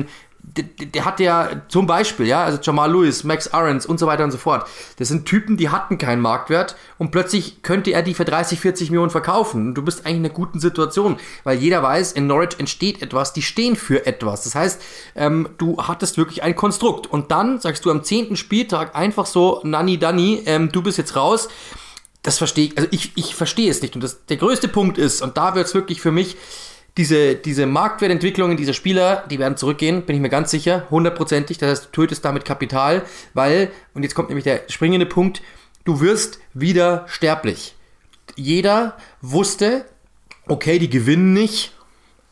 der, der, hat ja zum Beispiel, ja, also Jamal Lewis, Max Ahrens und so weiter und so fort. Das sind Typen, die hatten keinen Marktwert und plötzlich könnte er die für 30, 40 Millionen verkaufen. Und du bist eigentlich in einer guten Situation, weil jeder weiß, in Norwich entsteht etwas, die stehen für etwas. Das heißt, ähm, du hattest wirklich ein Konstrukt. Und dann sagst du am 10. Spieltag einfach so, Nanny Danny, ähm, du bist jetzt raus. Das verstehe ich, also ich, ich verstehe es nicht. Und das, der größte Punkt ist, und da wird es wirklich für mich, diese, diese Marktwertentwicklungen dieser Spieler, die werden zurückgehen, bin ich mir ganz sicher, hundertprozentig. Das heißt, du tötest damit Kapital, weil, und jetzt kommt nämlich der springende Punkt, du wirst wieder sterblich. Jeder wusste, okay, die gewinnen nicht,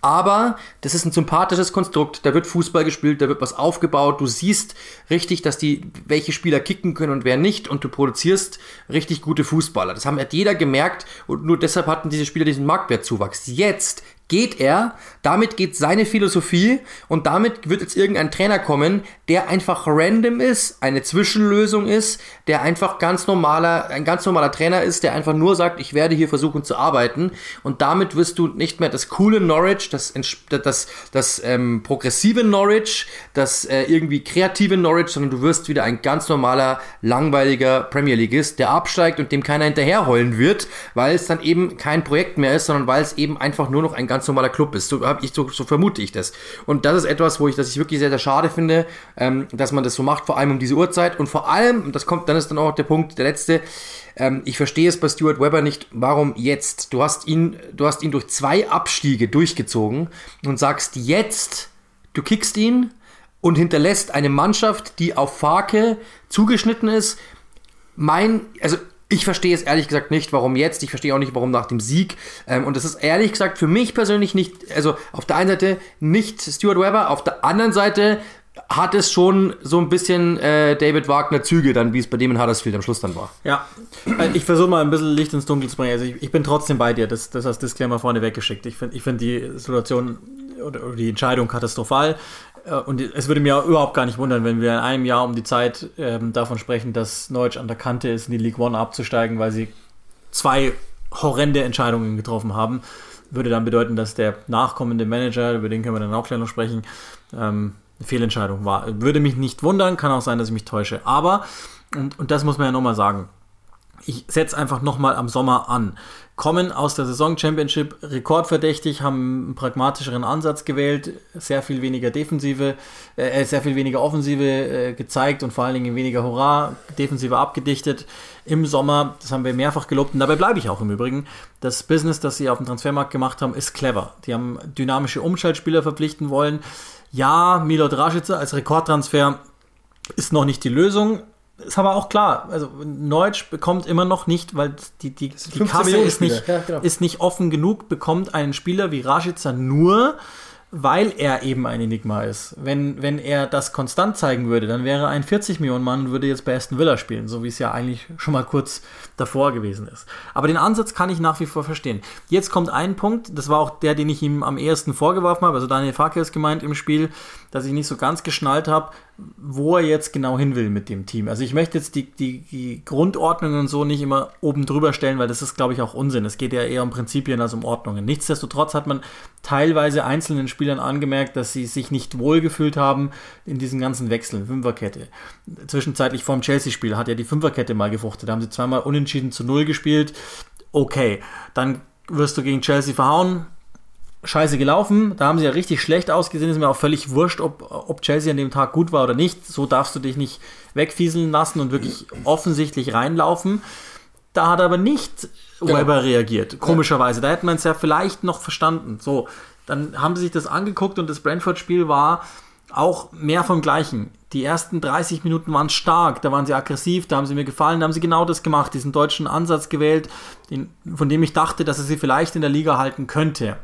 aber das ist ein sympathisches Konstrukt. Da wird Fußball gespielt, da wird was aufgebaut. Du siehst richtig, dass die, welche Spieler kicken können und wer nicht. Und du produzierst richtig gute Fußballer. Das haben hat jeder gemerkt. Und nur deshalb hatten diese Spieler diesen Marktwertzuwachs. Jetzt geht er, damit geht seine Philosophie und damit wird jetzt irgendein Trainer kommen, der einfach random ist, eine Zwischenlösung ist, der einfach ganz normaler, ein ganz normaler Trainer ist, der einfach nur sagt, ich werde hier versuchen zu arbeiten und damit wirst du nicht mehr das coole Norwich, das, das, das ähm, progressive Norwich, das äh, irgendwie kreative Norwich, sondern du wirst wieder ein ganz normaler, langweiliger Premier Leagueist, der absteigt und dem keiner hinterherheulen wird, weil es dann eben kein Projekt mehr ist, sondern weil es eben einfach nur noch ein ganz normaler Club ist. So, hab ich, so, so vermute ich das. Und das ist etwas, wo ich, das ich wirklich sehr, sehr schade finde, ähm, dass man das so macht, vor allem um diese Uhrzeit. Und vor allem, das kommt, dann ist dann auch der Punkt, der letzte, ähm, ich verstehe es bei Stuart Webber nicht, warum jetzt? Du hast ihn, du hast ihn durch zwei Abstiege durchgezogen und sagst jetzt, du kickst ihn und hinterlässt eine Mannschaft, die auf Farke zugeschnitten ist. Mein, also ich verstehe es ehrlich gesagt nicht, warum jetzt. Ich verstehe auch nicht, warum nach dem Sieg. Ähm, und das ist ehrlich gesagt für mich persönlich nicht, also auf der einen Seite nicht Stuart Weber, auf der anderen Seite hat es schon so ein bisschen äh, David Wagner Züge, dann wie es bei dem in Huddersfield am Schluss dann war. Ja, äh, ich versuche mal ein bisschen Licht ins Dunkel zu bringen. Also ich, ich bin trotzdem bei dir, das, das als Disclaimer vorne weggeschickt. Ich finde ich find die Situation oder die Entscheidung katastrophal. Äh, und es würde mir überhaupt gar nicht wundern, wenn wir in einem Jahr um die Zeit ähm, davon sprechen, dass Norwich an der Kante ist, in die League One abzusteigen, weil sie zwei horrende Entscheidungen getroffen haben. Würde dann bedeuten, dass der nachkommende Manager, über den können wir dann auch gleich noch sprechen, ähm, eine Fehlentscheidung war. Würde mich nicht wundern, kann auch sein, dass ich mich täusche. Aber, und, und das muss man ja nochmal sagen, ich setze einfach nochmal am Sommer an. Kommen aus der Saison Championship rekordverdächtig, haben einen pragmatischeren Ansatz gewählt, sehr viel weniger Defensive, äh, sehr viel weniger Offensive äh, gezeigt und vor allen Dingen weniger Hurra, Defensive abgedichtet im Sommer. Das haben wir mehrfach gelobt und dabei bleibe ich auch im Übrigen. Das Business, das sie auf dem Transfermarkt gemacht haben, ist clever. Die haben dynamische Umschaltspieler verpflichten wollen. Ja, Milot Rashica als Rekordtransfer ist noch nicht die Lösung, ist aber auch klar, also Neutsch bekommt immer noch nicht, weil die, die, die Kasse ist nicht, ja, genau. ist nicht offen genug, bekommt einen Spieler wie Rashica nur, weil er eben ein Enigma ist. Wenn, wenn er das konstant zeigen würde, dann wäre ein 40 Millionen Mann und würde jetzt bei Aston Villa spielen, so wie es ja eigentlich schon mal kurz davor gewesen ist. Aber den Ansatz kann ich nach wie vor verstehen. Jetzt kommt ein Punkt, das war auch der, den ich ihm am ehesten vorgeworfen habe, also Daniel Farke ist gemeint im Spiel, dass ich nicht so ganz geschnallt habe, wo er jetzt genau hin will mit dem Team. Also ich möchte jetzt die, die, die Grundordnungen und so nicht immer oben drüber stellen, weil das ist, glaube ich, auch Unsinn. Es geht ja eher um Prinzipien als um Ordnungen. Nichtsdestotrotz hat man teilweise einzelnen Spielern angemerkt, dass sie sich nicht wohlgefühlt haben in diesen ganzen Wechseln, Fünferkette. Zwischenzeitlich vorm Chelsea-Spiel hat ja die Fünferkette mal gefuchtet. Da haben sie zweimal unentschieden zu null gespielt. Okay, dann wirst du gegen Chelsea verhauen, scheiße gelaufen. Da haben sie ja richtig schlecht ausgesehen. Ist mir auch völlig wurscht, ob, ob Chelsea an dem Tag gut war oder nicht. So darfst du dich nicht wegfieseln lassen und wirklich offensichtlich reinlaufen. Da hat aber nicht genau. Weber reagiert, komischerweise. Da hätte man es ja vielleicht noch verstanden. So, dann haben sie sich das angeguckt und das Brentford-Spiel war auch mehr vom Gleichen. Die ersten 30 Minuten waren stark, da waren sie aggressiv, da haben sie mir gefallen, da haben sie genau das gemacht, diesen deutschen Ansatz gewählt, den, von dem ich dachte, dass er sie vielleicht in der Liga halten könnte.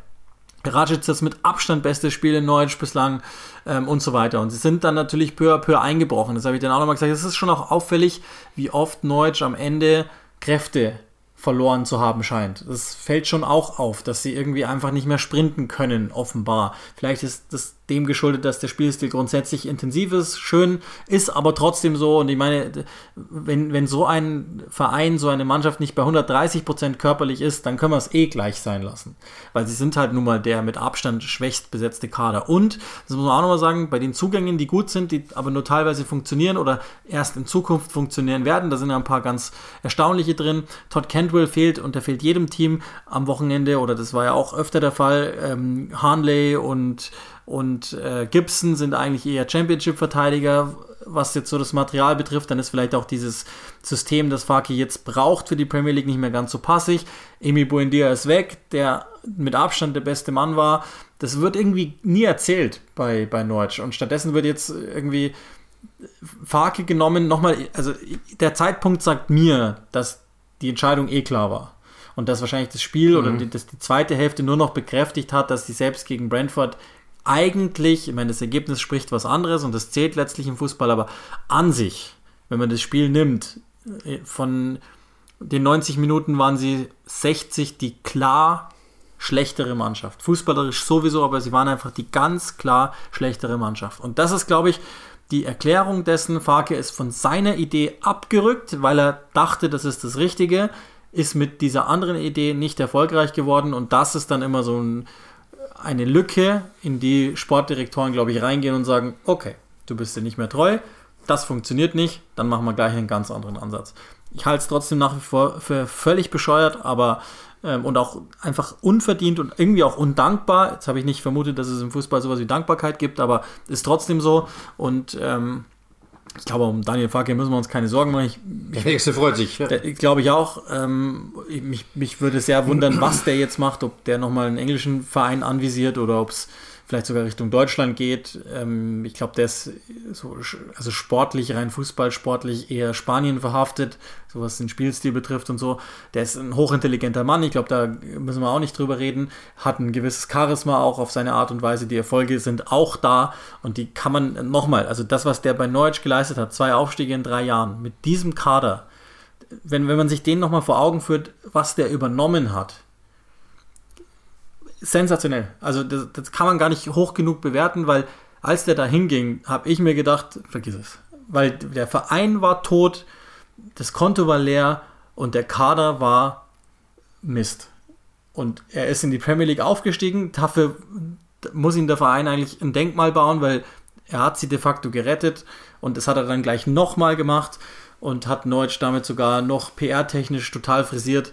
Rajic das mit Abstand beste Spiel in Norwich bislang ähm, und so weiter. Und sie sind dann natürlich peu à peu eingebrochen. Das habe ich dann auch nochmal gesagt. Es ist schon auch auffällig, wie oft Norwich am Ende Kräfte verloren zu haben scheint. Das fällt schon auch auf, dass sie irgendwie einfach nicht mehr sprinten können, offenbar. Vielleicht ist das dem geschuldet, dass der Spielstil grundsätzlich intensiv ist, schön ist, aber trotzdem so. Und ich meine, wenn, wenn so ein Verein, so eine Mannschaft nicht bei 130 Prozent körperlich ist, dann können wir es eh gleich sein lassen. Weil sie sind halt nun mal der mit Abstand schwächst besetzte Kader. Und, das muss man auch nochmal sagen, bei den Zugängen, die gut sind, die aber nur teilweise funktionieren oder erst in Zukunft funktionieren werden, da sind ja ein paar ganz erstaunliche drin. Todd Cantwell fehlt und der fehlt jedem Team am Wochenende, oder das war ja auch öfter der Fall. Ähm, Harnley und und äh, Gibson sind eigentlich eher Championship-Verteidiger, was jetzt so das Material betrifft. Dann ist vielleicht auch dieses System, das Faki jetzt braucht für die Premier League, nicht mehr ganz so passig. Emi Buendia ist weg, der mit Abstand der beste Mann war. Das wird irgendwie nie erzählt bei, bei Norwich. Und stattdessen wird jetzt irgendwie Faki genommen. Nochmal, also der Zeitpunkt sagt mir, dass die Entscheidung eh klar war und dass wahrscheinlich das Spiel mhm. oder die, dass die zweite Hälfte nur noch bekräftigt hat, dass sie selbst gegen Brentford eigentlich, ich meine, das Ergebnis spricht was anderes und das zählt letztlich im Fußball, aber an sich, wenn man das Spiel nimmt, äh, von den 90 Minuten waren sie 60 die klar schlechtere Mannschaft. Fußballerisch sowieso, aber sie waren einfach die ganz klar schlechtere Mannschaft. Und das ist, glaube ich, die Erklärung dessen, Farke ist von seiner Idee abgerückt, weil er dachte, das ist das Richtige, ist mit dieser anderen Idee nicht erfolgreich geworden und das ist dann immer so ein eine Lücke, in die Sportdirektoren, glaube ich, reingehen und sagen, okay, du bist dir nicht mehr treu, das funktioniert nicht, dann machen wir gleich einen ganz anderen Ansatz. Ich halte es trotzdem nach wie vor für völlig bescheuert, aber ähm, und auch einfach unverdient und irgendwie auch undankbar. Jetzt habe ich nicht vermutet, dass es im Fußball sowas wie Dankbarkeit gibt, aber ist trotzdem so. Und ähm, ich glaube, um Daniel Farke müssen wir uns keine Sorgen machen. Ich, der nächste freut sich. Ja. Glaube ich auch. Ähm, mich, mich würde sehr wundern, was der jetzt macht, ob der nochmal einen englischen Verein anvisiert oder ob es vielleicht sogar Richtung Deutschland geht. Ähm, ich glaube, der ist so, also sportlich, rein fußballsportlich eher Spanien verhaftet, so was den Spielstil betrifft und so. Der ist ein hochintelligenter Mann, ich glaube, da müssen wir auch nicht drüber reden. Hat ein gewisses Charisma auch auf seine Art und Weise. Die Erfolge sind auch da und die kann man nochmal, also das, was der bei Norwich geleistet hat, zwei Aufstiege in drei Jahren, mit diesem Kader, wenn, wenn man sich den nochmal vor Augen führt, was der übernommen hat, sensationell. Also das, das, kann man gar nicht hoch genug bewerten, weil als der da hinging, habe ich mir gedacht, vergiss es. Weil der Verein war tot, das Konto war leer und der Kader war Mist. Und er ist in die Premier League aufgestiegen. Dafür muss ihm der Verein eigentlich ein Denkmal bauen, weil er hat sie de facto gerettet und das hat er dann gleich nochmal gemacht. und hat Neutsch damit sogar noch PR-technisch total frisiert.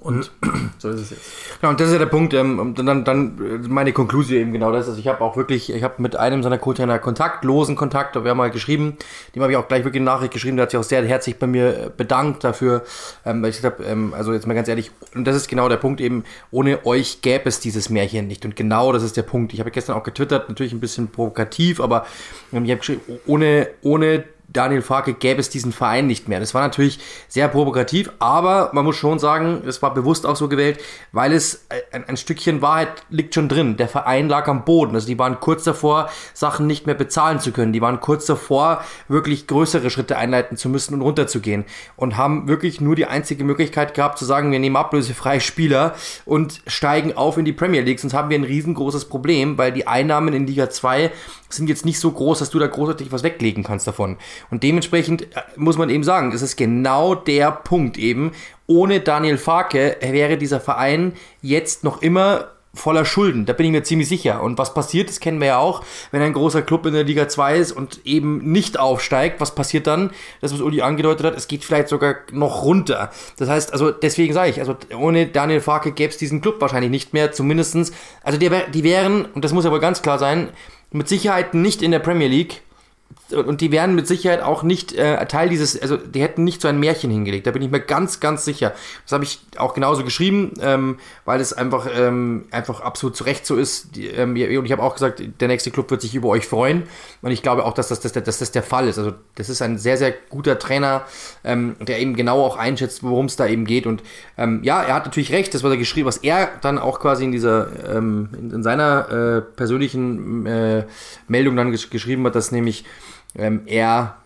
Und so ist es jetzt. Genau, und das ist ja der Punkt. Ähm, dann, dann meine Konklusion eben genau das. Also ich habe auch wirklich, ich habe mit einem seiner Co-Trainer Kontakt, losen Kontakt, wir haben mal geschrieben, dem habe ich auch gleich wirklich eine Nachricht geschrieben, der hat sich auch sehr herzlich bei mir bedankt dafür, ähm, weil ich gesagt habe, ähm, also jetzt mal ganz ehrlich, und das ist genau der Punkt eben, ohne euch gäbe es dieses Märchen nicht. Und genau das ist der Punkt. Ich habe gestern auch getwittert, natürlich ein bisschen provokativ, aber ähm, ich habe geschrieben, ohne, ohne Daniel Farke gäbe es diesen Verein nicht mehr. Das war natürlich sehr provokativ, aber man muss schon sagen, es war bewusst auch so gewählt, weil es ein, ein, Stückchen Wahrheit liegt schon drin. Der Verein lag am Boden. Also die waren kurz davor, Sachen nicht mehr bezahlen zu können. Die waren kurz davor, wirklich größere Schritte einleiten zu müssen und runterzugehen. Und haben wirklich nur die einzige Möglichkeit gehabt zu sagen, wir nehmen ablösefreie Spieler und steigen auf in die Premier League. Sonst haben wir ein riesengroßes Problem, weil die Einnahmen in Liga 2 sind jetzt nicht so groß, dass du da großartig was weglegen kannst davon. Und dementsprechend äh, muss man eben sagen, es ist genau der Punkt eben. Ohne Daniel Farke wäre dieser Verein jetzt noch immer voller Schulden. Da bin ich mir ziemlich sicher. Und was passiert, das kennen wir ja auch, wenn ein großer Club in der Liga 2 ist und eben nicht aufsteigt, was passiert dann? Das, was Uli angedeutet hat, es geht vielleicht sogar noch runter. Das heißt, also deswegen sage ich, also ohne Daniel Farke gäbe es diesen Club wahrscheinlich nicht mehr, zumindestens. Also die, die wären, und das muss aber ganz klar sein, mit Sicherheit nicht in der Premier League. Und die wären mit Sicherheit auch nicht äh, Teil dieses, also die hätten nicht so ein Märchen hingelegt, da bin ich mir ganz, ganz sicher. Das habe ich auch genauso geschrieben, ähm, weil es einfach, ähm, einfach absolut zu Recht so ist. Die, ähm, und ich habe auch gesagt, der nächste Club wird sich über euch freuen. Und ich glaube auch, dass das, dass, dass das der Fall ist. Also das ist ein sehr, sehr guter Trainer, ähm, der eben genau auch einschätzt, worum es da eben geht. Und ähm, ja, er hat natürlich recht, das, was er geschrieben, was er dann auch quasi in dieser, ähm, in, in seiner äh, persönlichen äh, Meldung dann gesch geschrieben hat, dass nämlich ähm, er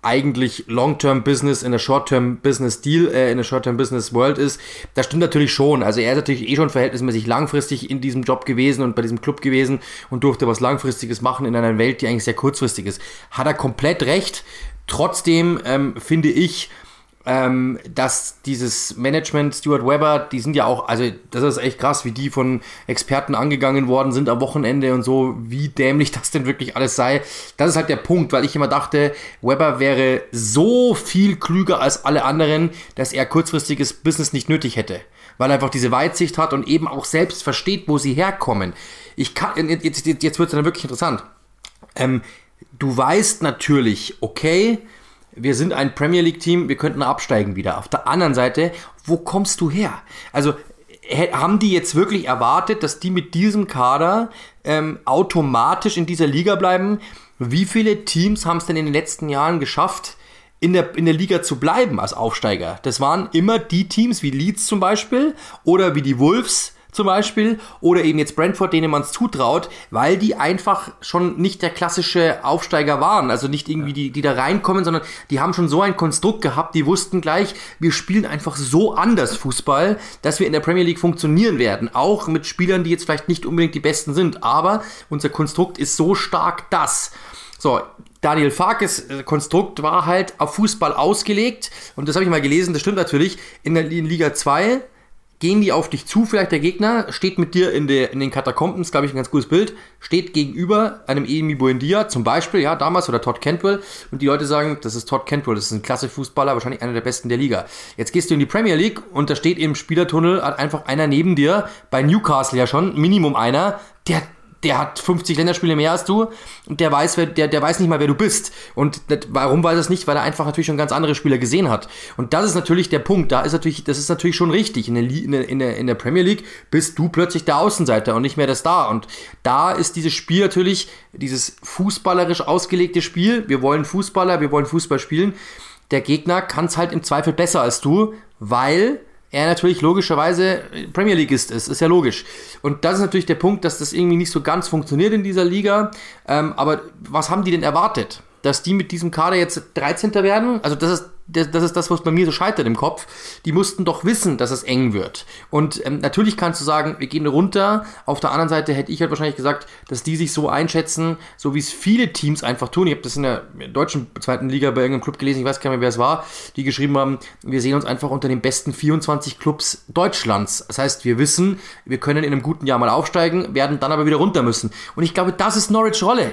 eigentlich Long-Term Business in der Short-Term Business Deal, äh, in der Short-Term Business World ist. Das stimmt natürlich schon. Also er ist natürlich eh schon verhältnismäßig langfristig in diesem Job gewesen und bei diesem Club gewesen und durfte was Langfristiges machen in einer Welt, die eigentlich sehr kurzfristig ist. Hat er komplett recht. Trotzdem ähm, finde ich, ähm, dass dieses Management, Stuart Weber, die sind ja auch, also das ist echt krass, wie die von Experten angegangen worden sind am Wochenende und so, wie dämlich das denn wirklich alles sei. Das ist halt der Punkt, weil ich immer dachte, Weber wäre so viel klüger als alle anderen, dass er kurzfristiges Business nicht nötig hätte. Weil er einfach diese Weitsicht hat und eben auch selbst versteht, wo sie herkommen. Ich kann, jetzt, jetzt, jetzt wird es dann wirklich interessant. Ähm, du weißt natürlich, okay, wir sind ein Premier League-Team, wir könnten absteigen wieder. Auf der anderen Seite, wo kommst du her? Also haben die jetzt wirklich erwartet, dass die mit diesem Kader ähm, automatisch in dieser Liga bleiben? Wie viele Teams haben es denn in den letzten Jahren geschafft, in der, in der Liga zu bleiben als Aufsteiger? Das waren immer die Teams wie Leeds zum Beispiel oder wie die Wolves, zum Beispiel oder eben jetzt Brentford, denen man es zutraut, weil die einfach schon nicht der klassische Aufsteiger waren, also nicht irgendwie die, die da reinkommen, sondern die haben schon so ein Konstrukt gehabt, die wussten gleich, wir spielen einfach so anders Fußball, dass wir in der Premier League funktionieren werden, auch mit Spielern, die jetzt vielleicht nicht unbedingt die besten sind, aber unser Konstrukt ist so stark, dass so, Daniel Farkes äh, Konstrukt war halt auf Fußball ausgelegt. Und das habe ich mal gelesen, das stimmt natürlich, in der in Liga 2 gehen die auf dich zu, vielleicht der Gegner, steht mit dir in, der, in den Katakomben, ist glaube ich ein ganz gutes Bild, steht gegenüber einem Emi Buendia, zum Beispiel, ja, damals, oder Todd Cantwell, und die Leute sagen, das ist Todd Cantwell, das ist ein klasse Fußballer, wahrscheinlich einer der besten der Liga. Jetzt gehst du in die Premier League und da steht im Spielertunnel hat einfach einer neben dir, bei Newcastle ja schon, Minimum einer, der der hat 50 Länderspiele mehr als du und der weiß, wer, der, der weiß nicht mal, wer du bist. Und warum weiß er es nicht? Weil er einfach natürlich schon ganz andere Spieler gesehen hat. Und das ist natürlich der Punkt. Da ist natürlich, das ist natürlich schon richtig. In der, in der, in der Premier League bist du plötzlich der Außenseiter und nicht mehr der Star. Und da ist dieses Spiel natürlich, dieses fußballerisch ausgelegte Spiel. Wir wollen Fußballer, wir wollen Fußball spielen. Der Gegner kann es halt im Zweifel besser als du, weil er natürlich logischerweise Premier League ist, ist, ist ja logisch. Und das ist natürlich der Punkt, dass das irgendwie nicht so ganz funktioniert in dieser Liga. Ähm, aber was haben die denn erwartet? Dass die mit diesem Kader jetzt 13. werden? Also das ist das, das ist das, was bei mir so scheitert im Kopf. Die mussten doch wissen, dass es eng wird. Und ähm, natürlich kannst du sagen, wir gehen runter. Auf der anderen Seite hätte ich halt wahrscheinlich gesagt, dass die sich so einschätzen, so wie es viele Teams einfach tun. Ich habe das in der deutschen zweiten Liga bei irgendeinem Club gelesen, ich weiß gar nicht mehr, wer es war, die geschrieben haben, wir sehen uns einfach unter den besten 24 Clubs Deutschlands. Das heißt, wir wissen, wir können in einem guten Jahr mal aufsteigen, werden dann aber wieder runter müssen. Und ich glaube, das ist Norwich Rolle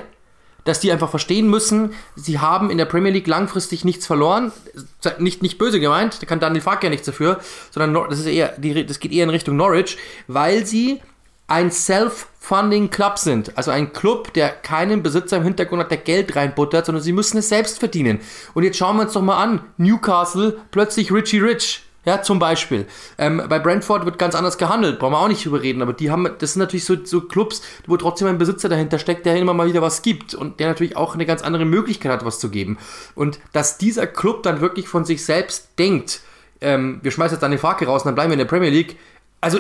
dass die einfach verstehen müssen, sie haben in der Premier League langfristig nichts verloren. Nicht, nicht böse gemeint, da kann Daniel Fark ja nichts dafür, sondern das, ist eher, das geht eher in Richtung Norwich, weil sie ein Self-Funding Club sind. Also ein Club, der keinen Besitzer im Hintergrund hat, der Geld reinbuttert, sondern sie müssen es selbst verdienen. Und jetzt schauen wir uns doch mal an. Newcastle, plötzlich Richie Rich. Ja, zum Beispiel. Ähm, bei Brentford wird ganz anders gehandelt, brauchen wir auch nicht drüber reden, aber die haben, das sind natürlich so, so Clubs, wo trotzdem ein Besitzer dahinter steckt, der immer mal wieder was gibt und der natürlich auch eine ganz andere Möglichkeit hat, was zu geben. Und dass dieser Club dann wirklich von sich selbst denkt, ähm, wir schmeißen jetzt die Fake raus und dann bleiben wir in der Premier League. Also,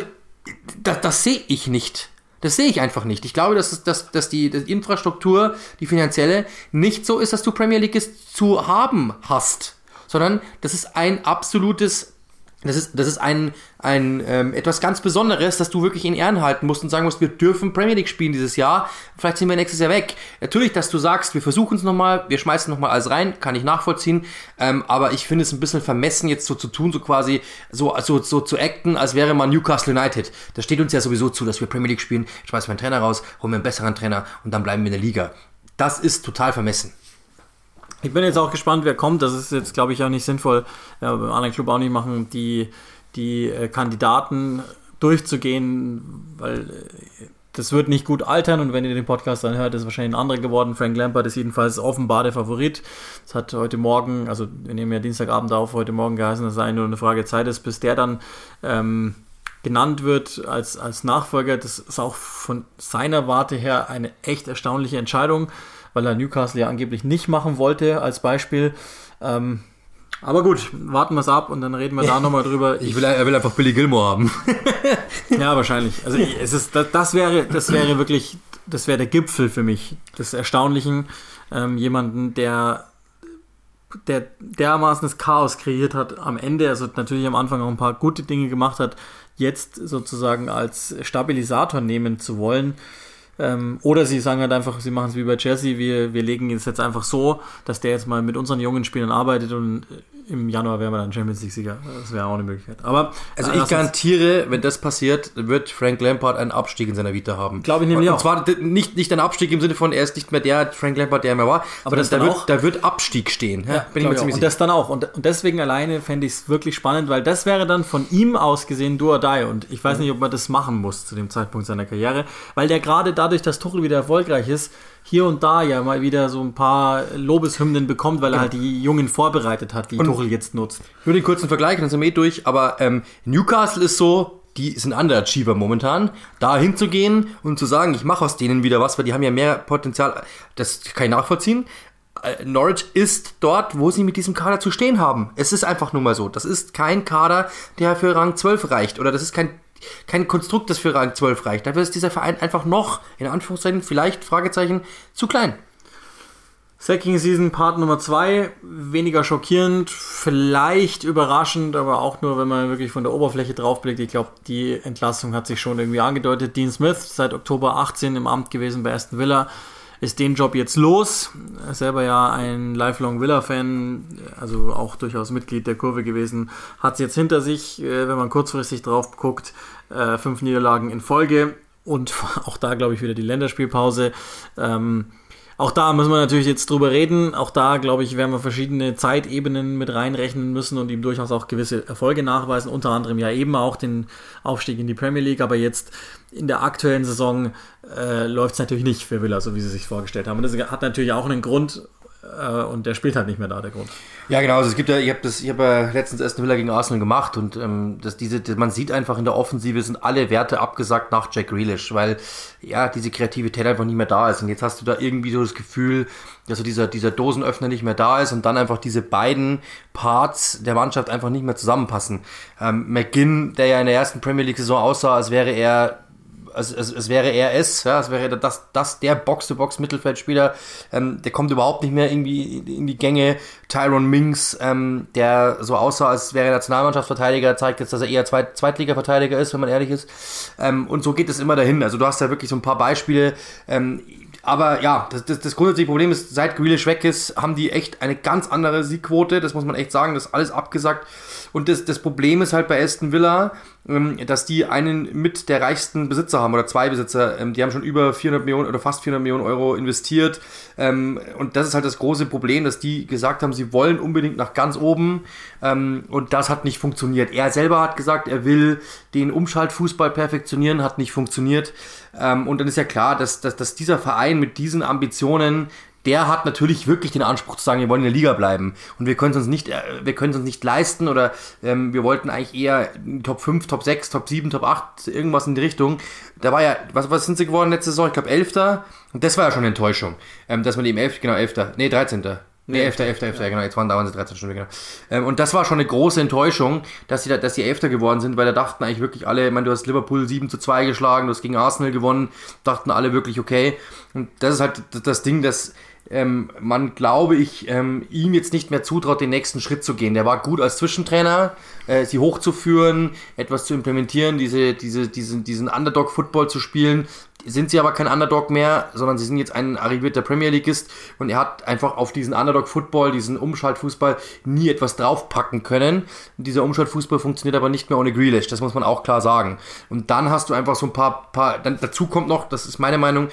das, das sehe ich nicht. Das sehe ich einfach nicht. Ich glaube, dass, dass, dass die, die Infrastruktur, die finanzielle, nicht so ist, dass du Premier League zu haben hast, sondern das ist ein absolutes das ist, das ist ein, ein ähm, etwas ganz Besonderes, dass du wirklich in Ehren halten musst und sagen musst, wir dürfen Premier League spielen dieses Jahr, vielleicht sind wir nächstes Jahr weg. Natürlich, dass du sagst, wir versuchen es nochmal, wir schmeißen nochmal alles rein, kann ich nachvollziehen, ähm, aber ich finde es ein bisschen vermessen, jetzt so zu tun, so quasi, so, so, so zu acten, als wäre man Newcastle United. Das steht uns ja sowieso zu, dass wir Premier League spielen, schmeißen wir einen Trainer raus, holen wir einen besseren Trainer und dann bleiben wir in der Liga. Das ist total vermessen. Ich bin jetzt auch gespannt, wer kommt. Das ist jetzt, glaube ich, auch nicht sinnvoll, ja, beim anderen Club auch nicht machen, die, die äh, Kandidaten durchzugehen, weil äh, das wird nicht gut altern und wenn ihr den Podcast dann hört, ist wahrscheinlich ein anderer geworden. Frank Lampard ist jedenfalls offenbar der Favorit. Es hat heute Morgen, also wir nehmen ja Dienstagabend auf, heute Morgen geheißen, dass es nur eine Frage Zeit ist, bis der dann ähm, genannt wird als, als Nachfolger. Das ist auch von seiner Warte her eine echt erstaunliche Entscheidung weil er Newcastle ja angeblich nicht machen wollte, als Beispiel. Ähm, aber gut, warten wir es ab und dann reden wir da nochmal drüber. Ich will, er will einfach Billy Gilmore haben. ja, wahrscheinlich. Also es ist, das, das wäre, das wäre wirklich, das wäre der Gipfel für mich des Erstaunlichen. Ähm, jemanden, der der dermaßen das Chaos kreiert hat am Ende, also natürlich am Anfang auch ein paar gute Dinge gemacht hat, jetzt sozusagen als Stabilisator nehmen zu wollen. Ähm, oder sie sagen halt einfach, sie machen es wie bei Chelsea, wir, wir legen es jetzt einfach so, dass der jetzt mal mit unseren jungen Spielern arbeitet und im Januar wären wir dann Champions League-Sieger. Das wäre auch eine Möglichkeit. Aber also ich garantiere, wenn das passiert, wird Frank Lampard einen Abstieg in seiner Vita haben. Glaube ich nämlich auch. Und zwar nicht, nicht ein Abstieg im Sinne von, er ist nicht mehr der Frank Lampard, der er mehr war, aber das da, wird, auch, da wird Abstieg stehen. Ja, bin ich mir ziemlich und das dann auch. Und, und deswegen alleine fände ich es wirklich spannend, weil das wäre dann von ihm aus gesehen do or die. Und ich weiß nicht, ob man das machen muss zu dem Zeitpunkt seiner Karriere, weil der gerade dadurch, dass Tuchel wieder erfolgreich ist, hier und da ja mal wieder so ein paar Lobeshymnen bekommt, weil er halt die Jungen vorbereitet hat, die und Tuchel jetzt nutzt. Nur den kurzen Vergleich, dann sind wir eh durch, aber ähm, Newcastle ist so, die sind Underachiever momentan, da hinzugehen und zu sagen, ich mache aus denen wieder was, weil die haben ja mehr Potenzial, das kann ich nachvollziehen. Äh, Norwich ist dort, wo sie mit diesem Kader zu stehen haben. Es ist einfach nur mal so. Das ist kein Kader, der für Rang 12 reicht. Oder das ist kein kein Konstrukt, das für Rang 12 reicht. Dafür ist dieser Verein einfach noch, in Anführungszeichen, vielleicht, Fragezeichen, zu klein. Sacking Season Part Nummer 2, weniger schockierend, vielleicht überraschend, aber auch nur, wenn man wirklich von der Oberfläche draufblickt. Ich glaube, die Entlassung hat sich schon irgendwie angedeutet. Dean Smith, seit Oktober 18 im Amt gewesen bei Aston Villa, ist den Job jetzt los. Er selber ja ein Lifelong Villa-Fan, also auch durchaus Mitglied der Kurve gewesen. Hat es jetzt hinter sich, äh, wenn man kurzfristig drauf guckt, äh, fünf Niederlagen in Folge und auch da, glaube ich, wieder die Länderspielpause. Ähm, auch da müssen wir natürlich jetzt drüber reden. Auch da, glaube ich, werden wir verschiedene Zeitebenen mit reinrechnen müssen und ihm durchaus auch gewisse Erfolge nachweisen. Unter anderem ja eben auch den Aufstieg in die Premier League. Aber jetzt in der aktuellen Saison äh, läuft es natürlich nicht für Villa, so wie sie sich vorgestellt haben. Und das hat natürlich auch einen Grund. Äh, und der spielt halt nicht mehr da, der Grund. Ja, genau. Also es gibt ja, ich habe das, ja letztens erst Villa gegen Arsenal gemacht und ähm, das, diese, man sieht einfach in der Offensive sind alle Werte abgesagt nach Jack Grealish, weil ja diese Kreativität einfach nicht mehr da ist. Und jetzt hast du da irgendwie so das Gefühl, dass so dieser, dieser Dosenöffner nicht mehr da ist und dann einfach diese beiden Parts der Mannschaft einfach nicht mehr zusammenpassen. Ähm, McGinn, der ja in der ersten Premier League-Saison aussah, als wäre er es, es, es wäre er es, ja, es wäre das, das der Box-to-Box-Mittelfeldspieler, ähm, der kommt überhaupt nicht mehr irgendwie in die Gänge. Tyron Minks, ähm, der so aussah, als wäre er Nationalmannschaftsverteidiger, zeigt jetzt, dass er eher Zweit Zweitliga-Verteidiger ist, wenn man ehrlich ist. Ähm, und so geht es immer dahin. Also du hast ja wirklich so ein paar Beispiele. Ähm, aber ja, das, das, das grundsätzliche Problem ist, seit Grealish weg ist, haben die echt eine ganz andere Siegquote. Das muss man echt sagen. Das ist alles abgesagt. Und das, das Problem ist halt bei Aston Villa, ähm, dass die einen mit der reichsten Besitzer haben oder zwei Besitzer. Ähm, die haben schon über 400 Millionen oder fast 400 Millionen Euro investiert. Ähm, und das ist halt das große Problem, dass die gesagt haben, sie wollen unbedingt nach ganz oben. Und das hat nicht funktioniert. Er selber hat gesagt, er will den Umschaltfußball perfektionieren, hat nicht funktioniert. Und dann ist ja klar, dass, dass, dass dieser Verein mit diesen Ambitionen der hat natürlich wirklich den Anspruch zu sagen, wir wollen in der Liga bleiben. Und wir können es uns nicht, äh, wir können es uns nicht leisten oder ähm, wir wollten eigentlich eher Top 5, Top 6, Top 7, Top 8, irgendwas in die Richtung. Da war ja, was, was sind sie geworden letzte Saison? Ich glaube 11. Und das war ja schon eine Enttäuschung. Ähm, dass man eben 11, genau 11. Nee, 13. Nee, 11. 11. 11. Ja. genau, jetzt waren dauernd 13 Stunden, genau. Ähm, und das war schon eine große Enttäuschung, dass sie, da, dass sie Elfter geworden sind, weil da dachten eigentlich wirklich alle, ich meine, du hast Liverpool 7 zu 2 geschlagen, du hast gegen Arsenal gewonnen, dachten alle wirklich okay. Und das ist halt das Ding, dass ähm, man, glaube ich, ähm, ihm jetzt nicht mehr zutraut, den nächsten Schritt zu gehen. Der war gut als Zwischentrainer, äh, sie hochzuführen, etwas zu implementieren, diese, diese, diesen, diesen Underdog-Football zu spielen. Sind sie aber kein Underdog mehr, sondern sie sind jetzt ein arrivierter Premier Leagueist und er hat einfach auf diesen Underdog-Football, diesen Umschaltfußball nie etwas draufpacken können. Und dieser Umschaltfußball funktioniert aber nicht mehr ohne Grealish, das muss man auch klar sagen. Und dann hast du einfach so ein paar, paar dann dazu kommt noch, das ist meine Meinung,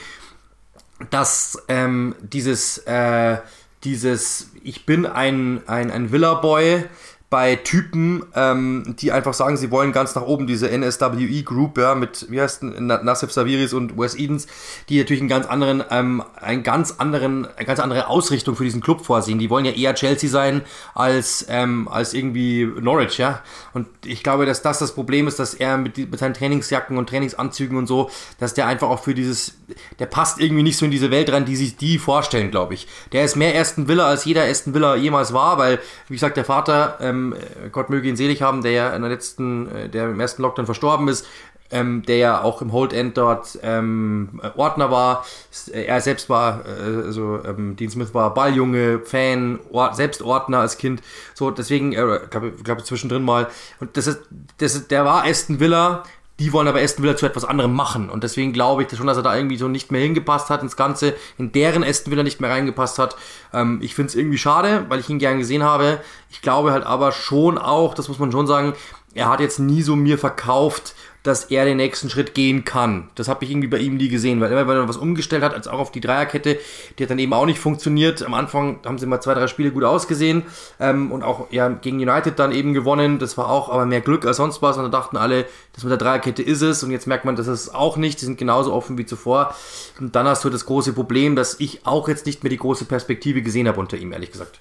dass ähm, dieses, äh, dieses, ich bin ein, ein, ein Villa-Boy, bei Typen, ähm, die einfach sagen, sie wollen ganz nach oben, diese NSWE Group, ja, mit, wie heißt Nassif Saviris und Wes Edens, die natürlich einen ganz anderen, ähm, einen ganz anderen, eine ganz andere Ausrichtung für diesen Club vorsehen. Die wollen ja eher Chelsea sein als, ähm, als irgendwie Norwich, ja. Und ich glaube, dass das das Problem ist, dass er mit, mit seinen Trainingsjacken und Trainingsanzügen und so, dass der einfach auch für dieses, der passt irgendwie nicht so in diese Welt rein, die sich die vorstellen, glaube ich. Der ist mehr Aston Villa, als jeder Aston Villa jemals war, weil, wie gesagt, der Vater, ähm, ähm, Gott möge ihn selig haben, der ja in der letzten, äh, der im ersten Lockdown verstorben ist, ähm, der ja auch im Hold End dort ähm, Ordner war. Er selbst war, äh, also ähm, Dean Smith war Balljunge, Fan, Or selbst Ordner als Kind. So, deswegen, äh, glaube glaub, zwischendrin mal. Und das ist, das ist, der war Aston Villa, die wollen aber Aston Villa zu etwas anderem machen. Und deswegen glaube ich schon, dass er da irgendwie so nicht mehr hingepasst hat ins Ganze, in deren Aston Villa nicht mehr reingepasst hat. Ähm, ich finde es irgendwie schade, weil ich ihn gern gesehen habe. Ich glaube halt aber schon auch, das muss man schon sagen, er hat jetzt nie so mir verkauft, dass er den nächsten Schritt gehen kann. Das habe ich irgendwie bei ihm nie gesehen, weil immer wenn er was umgestellt hat, als auch auf die Dreierkette, die hat dann eben auch nicht funktioniert. Am Anfang haben sie mal zwei, drei Spiele gut ausgesehen ähm, und auch ja, gegen United dann eben gewonnen. Das war auch aber mehr Glück als sonst was und da dachten alle, das mit der Dreierkette ist es und jetzt merkt man, das ist auch nicht. Die sind genauso offen wie zuvor. Und dann hast du das große Problem, dass ich auch jetzt nicht mehr die große Perspektive gesehen habe unter ihm, ehrlich gesagt.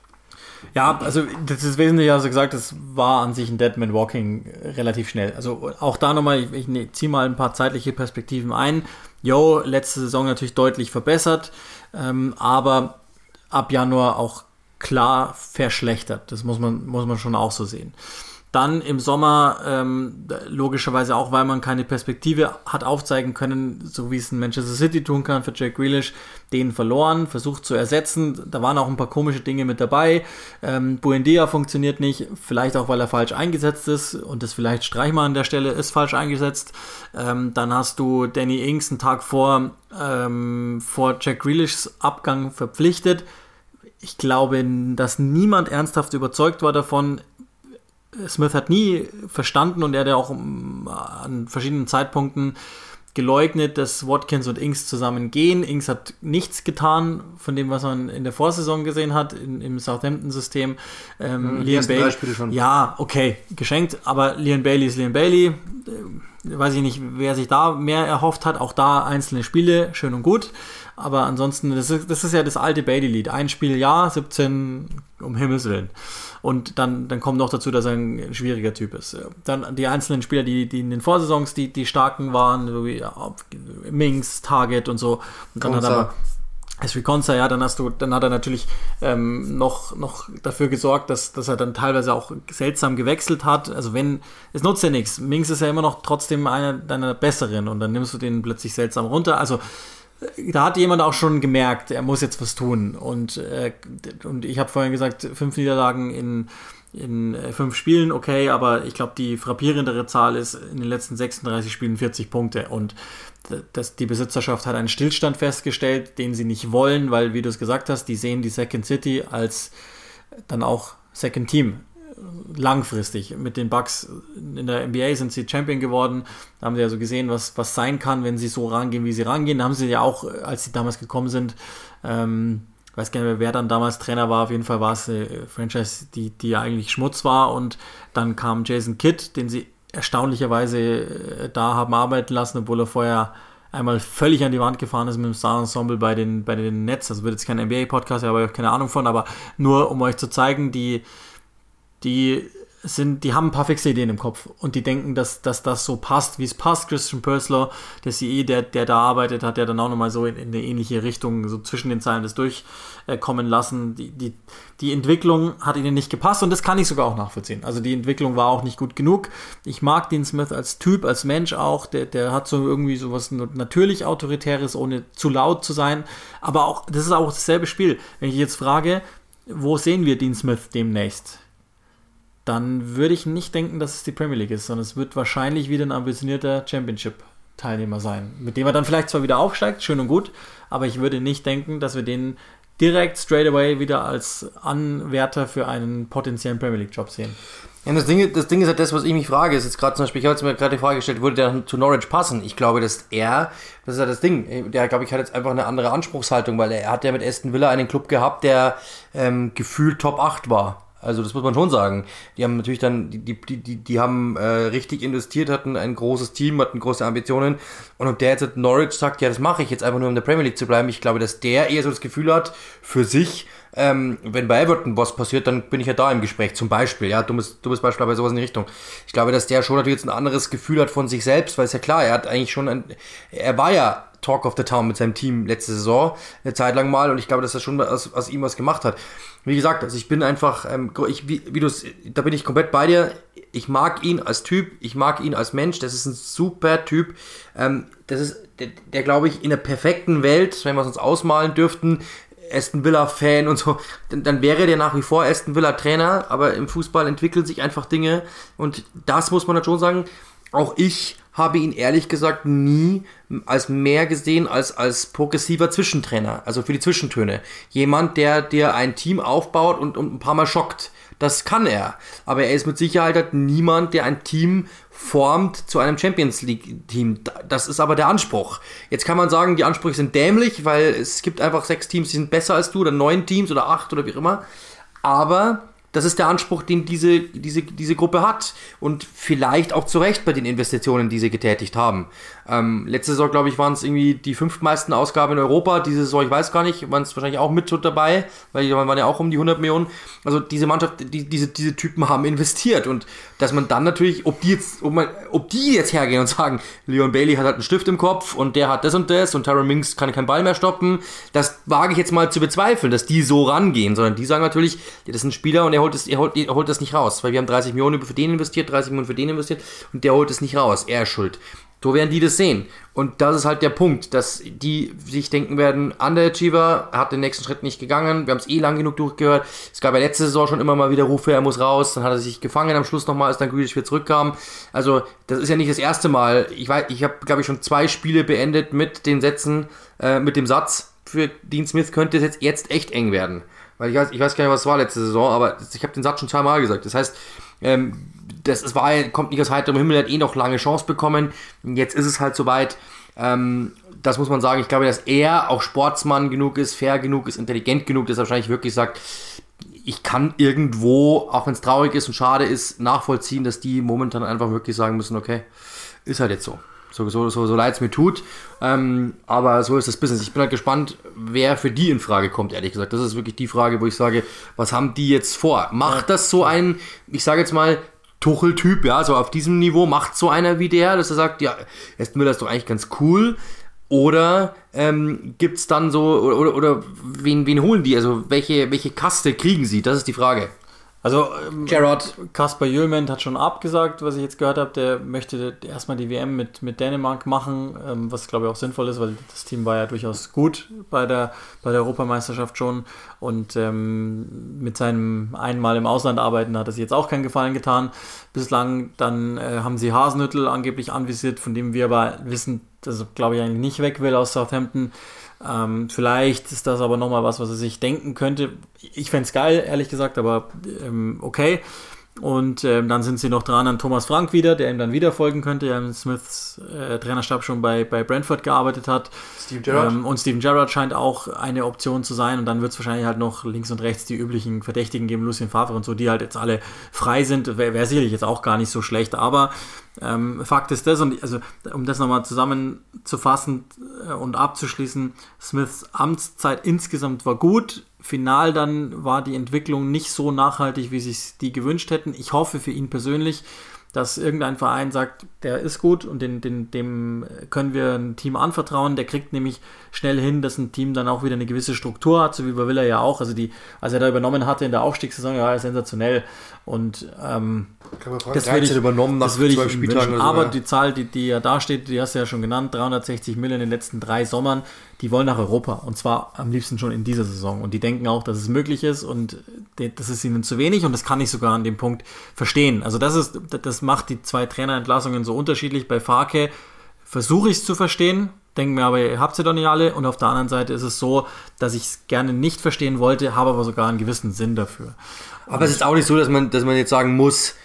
Ja, also das ist wesentlich, also gesagt, das war an sich ein Deadman Walking relativ schnell. Also auch da nochmal, ich, ich ne, ziehe mal ein paar zeitliche Perspektiven ein. Jo, letzte Saison natürlich deutlich verbessert, ähm, aber ab Januar auch klar verschlechtert. Das muss man, muss man schon auch so sehen. Dann im Sommer, ähm, logischerweise auch, weil man keine Perspektive hat aufzeigen können, so wie es ein Manchester City tun kann für Jack Grealish, den verloren, versucht zu ersetzen. Da waren auch ein paar komische Dinge mit dabei. Ähm, Buendia funktioniert nicht, vielleicht auch, weil er falsch eingesetzt ist und das vielleicht Streichmann an der Stelle ist falsch eingesetzt. Ähm, dann hast du Danny Ings einen Tag vor, ähm, vor Jack Grealishs Abgang verpflichtet. Ich glaube, dass niemand ernsthaft überzeugt war davon, Smith hat nie verstanden und er hat ja auch ähm, an verschiedenen Zeitpunkten geleugnet, dass Watkins und Inks zusammen gehen. Inks hat nichts getan von dem, was man in der Vorsaison gesehen hat, in, im Southampton-System. Ähm, mhm, Liam Bailey. Ja, okay, geschenkt, aber Liam Bailey ist Liam Bailey. Äh, weiß ich nicht, wer sich da mehr erhofft hat. Auch da einzelne Spiele, schön und gut. Aber ansonsten, das ist, das ist ja das alte Bailey-Lied. Ein Spiel ja, 17 um Himmels Willen. Und dann, dann kommt noch dazu, dass er ein schwieriger Typ ist. Dann die einzelnen Spieler, die, die in den Vorsaisons die, die starken waren, wie Minks, Target und so. Und dann Konza. hat aber Esri Konza, ja, dann hast du, dann hat er natürlich ähm, noch, noch dafür gesorgt, dass, dass er dann teilweise auch seltsam gewechselt hat. Also wenn, es nutzt ja nichts. Minks ist ja immer noch trotzdem einer deiner besseren und dann nimmst du den plötzlich seltsam runter. Also da hat jemand auch schon gemerkt, er muss jetzt was tun. Und, äh, und ich habe vorhin gesagt, fünf Niederlagen in, in äh, fünf Spielen, okay, aber ich glaube, die frappierendere Zahl ist in den letzten 36 Spielen 40 Punkte. Und das, die Besitzerschaft hat einen Stillstand festgestellt, den sie nicht wollen, weil, wie du es gesagt hast, die sehen die Second City als dann auch Second Team langfristig. Mit den Bucks in der NBA sind sie Champion geworden. Da haben sie also gesehen, was, was sein kann, wenn sie so rangehen, wie sie rangehen. Da haben sie ja auch, als sie damals gekommen sind, ähm, weiß gar nicht mehr, wer dann damals Trainer war. Auf jeden Fall war es eine Franchise, die, die eigentlich Schmutz war. Und dann kam Jason Kidd, den sie erstaunlicherweise äh, da haben arbeiten lassen, obwohl er vorher einmal völlig an die Wand gefahren ist mit dem Star Ensemble bei den, bei den Nets. Also wird jetzt kein NBA-Podcast, ich habe keine Ahnung von, aber nur um euch zu zeigen, die, die sind, die haben ein paar fixe Ideen im Kopf und die denken, dass, dass das so passt, wie es passt. Christian Purslow, der CE, der, der da arbeitet, hat ja dann auch nochmal so in, in, eine ähnliche Richtung, so zwischen den Zeilen das durchkommen lassen. Die, die, die Entwicklung hat ihnen nicht gepasst und das kann ich sogar auch nachvollziehen. Also die Entwicklung war auch nicht gut genug. Ich mag Dean Smith als Typ, als Mensch auch. Der, der hat so irgendwie so was natürlich Autoritäres, ohne zu laut zu sein. Aber auch, das ist auch dasselbe Spiel. Wenn ich jetzt frage, wo sehen wir Dean Smith demnächst? Dann würde ich nicht denken, dass es die Premier League ist, sondern es wird wahrscheinlich wieder ein ambitionierter Championship-Teilnehmer sein, mit dem er dann vielleicht zwar wieder aufsteigt, schön und gut, aber ich würde nicht denken, dass wir den direkt straight away wieder als Anwärter für einen potenziellen Premier League-Job sehen. Ja, das Ding, das Ding ist halt das, was ich mich frage. Ist jetzt gerade zum Beispiel, ich habe mir gerade die Frage gestellt, würde der zu Norwich passen? Ich glaube, dass er, das ist ja das Ding, der, glaube ich, hat jetzt einfach eine andere Anspruchshaltung, weil er hat ja mit Aston Villa einen Club gehabt, der ähm, gefühlt Top 8 war. Also das muss man schon sagen. Die haben natürlich dann, die, die, die, die haben äh, richtig investiert, hatten ein großes Team, hatten große Ambitionen. Und ob der jetzt Norwich sagt, ja, das mache ich jetzt einfach nur, um in der Premier League zu bleiben, ich glaube, dass der eher so das Gefühl hat, für sich, ähm, wenn bei Everton was passiert, dann bin ich ja da im Gespräch, zum Beispiel. Ja, dummes, dummes Beispiel, aber sowas in die Richtung. Ich glaube, dass der schon natürlich jetzt ein anderes Gefühl hat von sich selbst, weil es ja klar, er hat eigentlich schon ein, er war ja Talk of the Town mit seinem Team letzte Saison, eine Zeit lang mal, und ich glaube, dass er schon aus, aus ihm was gemacht hat. Wie gesagt, also ich bin einfach, ähm, ich, wie, wie du da bin ich komplett bei dir. Ich mag ihn als Typ, ich mag ihn als Mensch, das ist ein super Typ. Ähm, das ist, der, der glaube ich, in der perfekten Welt, wenn wir es uns ausmalen dürften, Aston Villa Fan und so, dann, dann, wäre der nach wie vor Aston Villa Trainer, aber im Fußball entwickeln sich einfach Dinge und das muss man halt schon sagen. Auch ich habe ihn ehrlich gesagt nie als mehr gesehen als als progressiver Zwischentrainer, also für die Zwischentöne. Jemand, der dir ein Team aufbaut und, und ein paar Mal schockt. Das kann er. Aber er ist mit Sicherheit halt niemand, der ein Team formt zu einem Champions League Team. Das ist aber der Anspruch. Jetzt kann man sagen, die Ansprüche sind dämlich, weil es gibt einfach sechs Teams, die sind besser als du oder neun Teams oder acht oder wie auch immer. Aber das ist der Anspruch, den diese, diese, diese Gruppe hat. Und vielleicht auch zu Recht bei den Investitionen, die sie getätigt haben. Ähm, letzte Saison, glaube ich, waren es irgendwie die fünftmeisten Ausgaben in Europa. Diese Saison, ich weiß gar nicht, waren es wahrscheinlich auch mit dabei, weil die waren ja auch um die 100 Millionen. Also diese Mannschaft, die, diese, diese Typen haben investiert. Und dass man dann natürlich, ob die jetzt, ob, man, ob die jetzt hergehen und sagen, Leon Bailey hat halt einen Stift im Kopf und der hat das und das und Tyron Minks kann keinen Ball mehr stoppen, das wage ich jetzt mal zu bezweifeln, dass die so rangehen, sondern die sagen natürlich, das ist ein Spieler und er holt das, er holt, er holt das nicht raus, weil wir haben 30 Millionen für den investiert, 30 Millionen für den investiert und der holt es nicht raus. Er ist schuld. So werden die das sehen. Und das ist halt der Punkt, dass die sich denken werden, Underachiever hat den nächsten Schritt nicht gegangen, wir haben es eh lang genug durchgehört. Es gab ja letzte Saison schon immer mal wieder Rufe, er muss raus, dann hat er sich gefangen am Schluss nochmal, als dann Grealish wieder zurückkam. Also das ist ja nicht das erste Mal. Ich ich habe, glaube ich, schon zwei Spiele beendet mit den Sätzen, äh, mit dem Satz, für Dean Smith könnte es jetzt, jetzt echt eng werden. Weil ich weiß, ich weiß gar nicht, was es war letzte Saison, aber ich habe den Satz schon zweimal gesagt. Das heißt, ähm, das es war, kommt nicht aus heiterem Himmel, hat eh noch lange Chance bekommen. Jetzt ist es halt soweit. Ähm, das muss man sagen. Ich glaube, dass er auch Sportsmann genug ist, fair genug ist, intelligent genug, dass er wahrscheinlich wirklich sagt, ich kann irgendwo, auch wenn es traurig ist und schade ist, nachvollziehen, dass die momentan einfach wirklich sagen müssen, okay, ist halt jetzt so. So, so, so, so leid es mir tut. Ähm, aber so ist das Business. Ich bin halt gespannt, wer für die in Frage kommt, ehrlich gesagt. Das ist wirklich die Frage, wo ich sage, was haben die jetzt vor? Macht das so ein, ich sage jetzt mal, Tuchel-Typ, ja, so auf diesem Niveau, macht so einer wie der, dass er sagt, ja, Aston Miller ist doch eigentlich ganz cool. Oder ähm, gibt es dann so, oder, oder, oder wen, wen holen die? Also welche, welche Kaste kriegen sie? Das ist die Frage. Also ähm, Gerard. Kasper Jülment hat schon abgesagt, was ich jetzt gehört habe. Der möchte erstmal die WM mit, mit Dänemark machen, ähm, was glaube ich auch sinnvoll ist, weil das Team war ja durchaus gut bei der, bei der Europameisterschaft schon. Und ähm, mit seinem einmal im Ausland arbeiten hat er sich jetzt auch keinen Gefallen getan. Bislang dann äh, haben sie Hasenhüttel angeblich anvisiert, von dem wir aber wissen, dass er glaube ich eigentlich nicht weg will aus Southampton. Ähm, vielleicht ist das aber nochmal was, was er sich denken könnte. Ich fände es geil, ehrlich gesagt, aber ähm, okay. Und ähm, dann sind sie noch dran an Thomas Frank wieder, der ihm dann wieder folgen könnte, der im Smiths äh, Trainerstab schon bei, bei Brentford gearbeitet hat. Steve Gerrard. Ähm, und Steven Gerrard scheint auch eine Option zu sein. Und dann wird es wahrscheinlich halt noch links und rechts die üblichen Verdächtigen geben, Lucien Favre und so, die halt jetzt alle frei sind. Wäre wär sicherlich jetzt auch gar nicht so schlecht. Aber ähm, Fakt ist das, und also um das nochmal zusammenzufassen äh, und abzuschließen, Smiths Amtszeit insgesamt war gut. Final dann war die Entwicklung nicht so nachhaltig, wie sich die gewünscht hätten. Ich hoffe für ihn persönlich, dass irgendein Verein sagt, der ist gut und den, den, dem können wir ein Team anvertrauen. Der kriegt nämlich schnell hin, dass ein Team dann auch wieder eine gewisse Struktur hat, so wie bei Villa ja auch. Also die, als er da übernommen hatte in der Aufstiegssaison, ja, sensationell. Und ähm, das würde ich übernommen nach das würde ich Spieltagen. So, aber ja. die Zahl, die, die ja da steht, die hast du ja schon genannt, 360 Millionen in den letzten drei Sommern, die wollen nach Europa und zwar am liebsten schon in dieser Saison. Und die denken auch, dass es möglich ist und das ist ihnen zu wenig und das kann ich sogar an dem Punkt verstehen. Also das ist, das macht die zwei Trainerentlassungen so unterschiedlich. Bei Farke versuche ich es zu verstehen, denke mir aber, ihr habt sie doch nicht alle. Und auf der anderen Seite ist es so, dass ich es gerne nicht verstehen wollte, habe aber sogar einen gewissen Sinn dafür. Aber es ist auch nicht so, dass man, dass man jetzt sagen muss,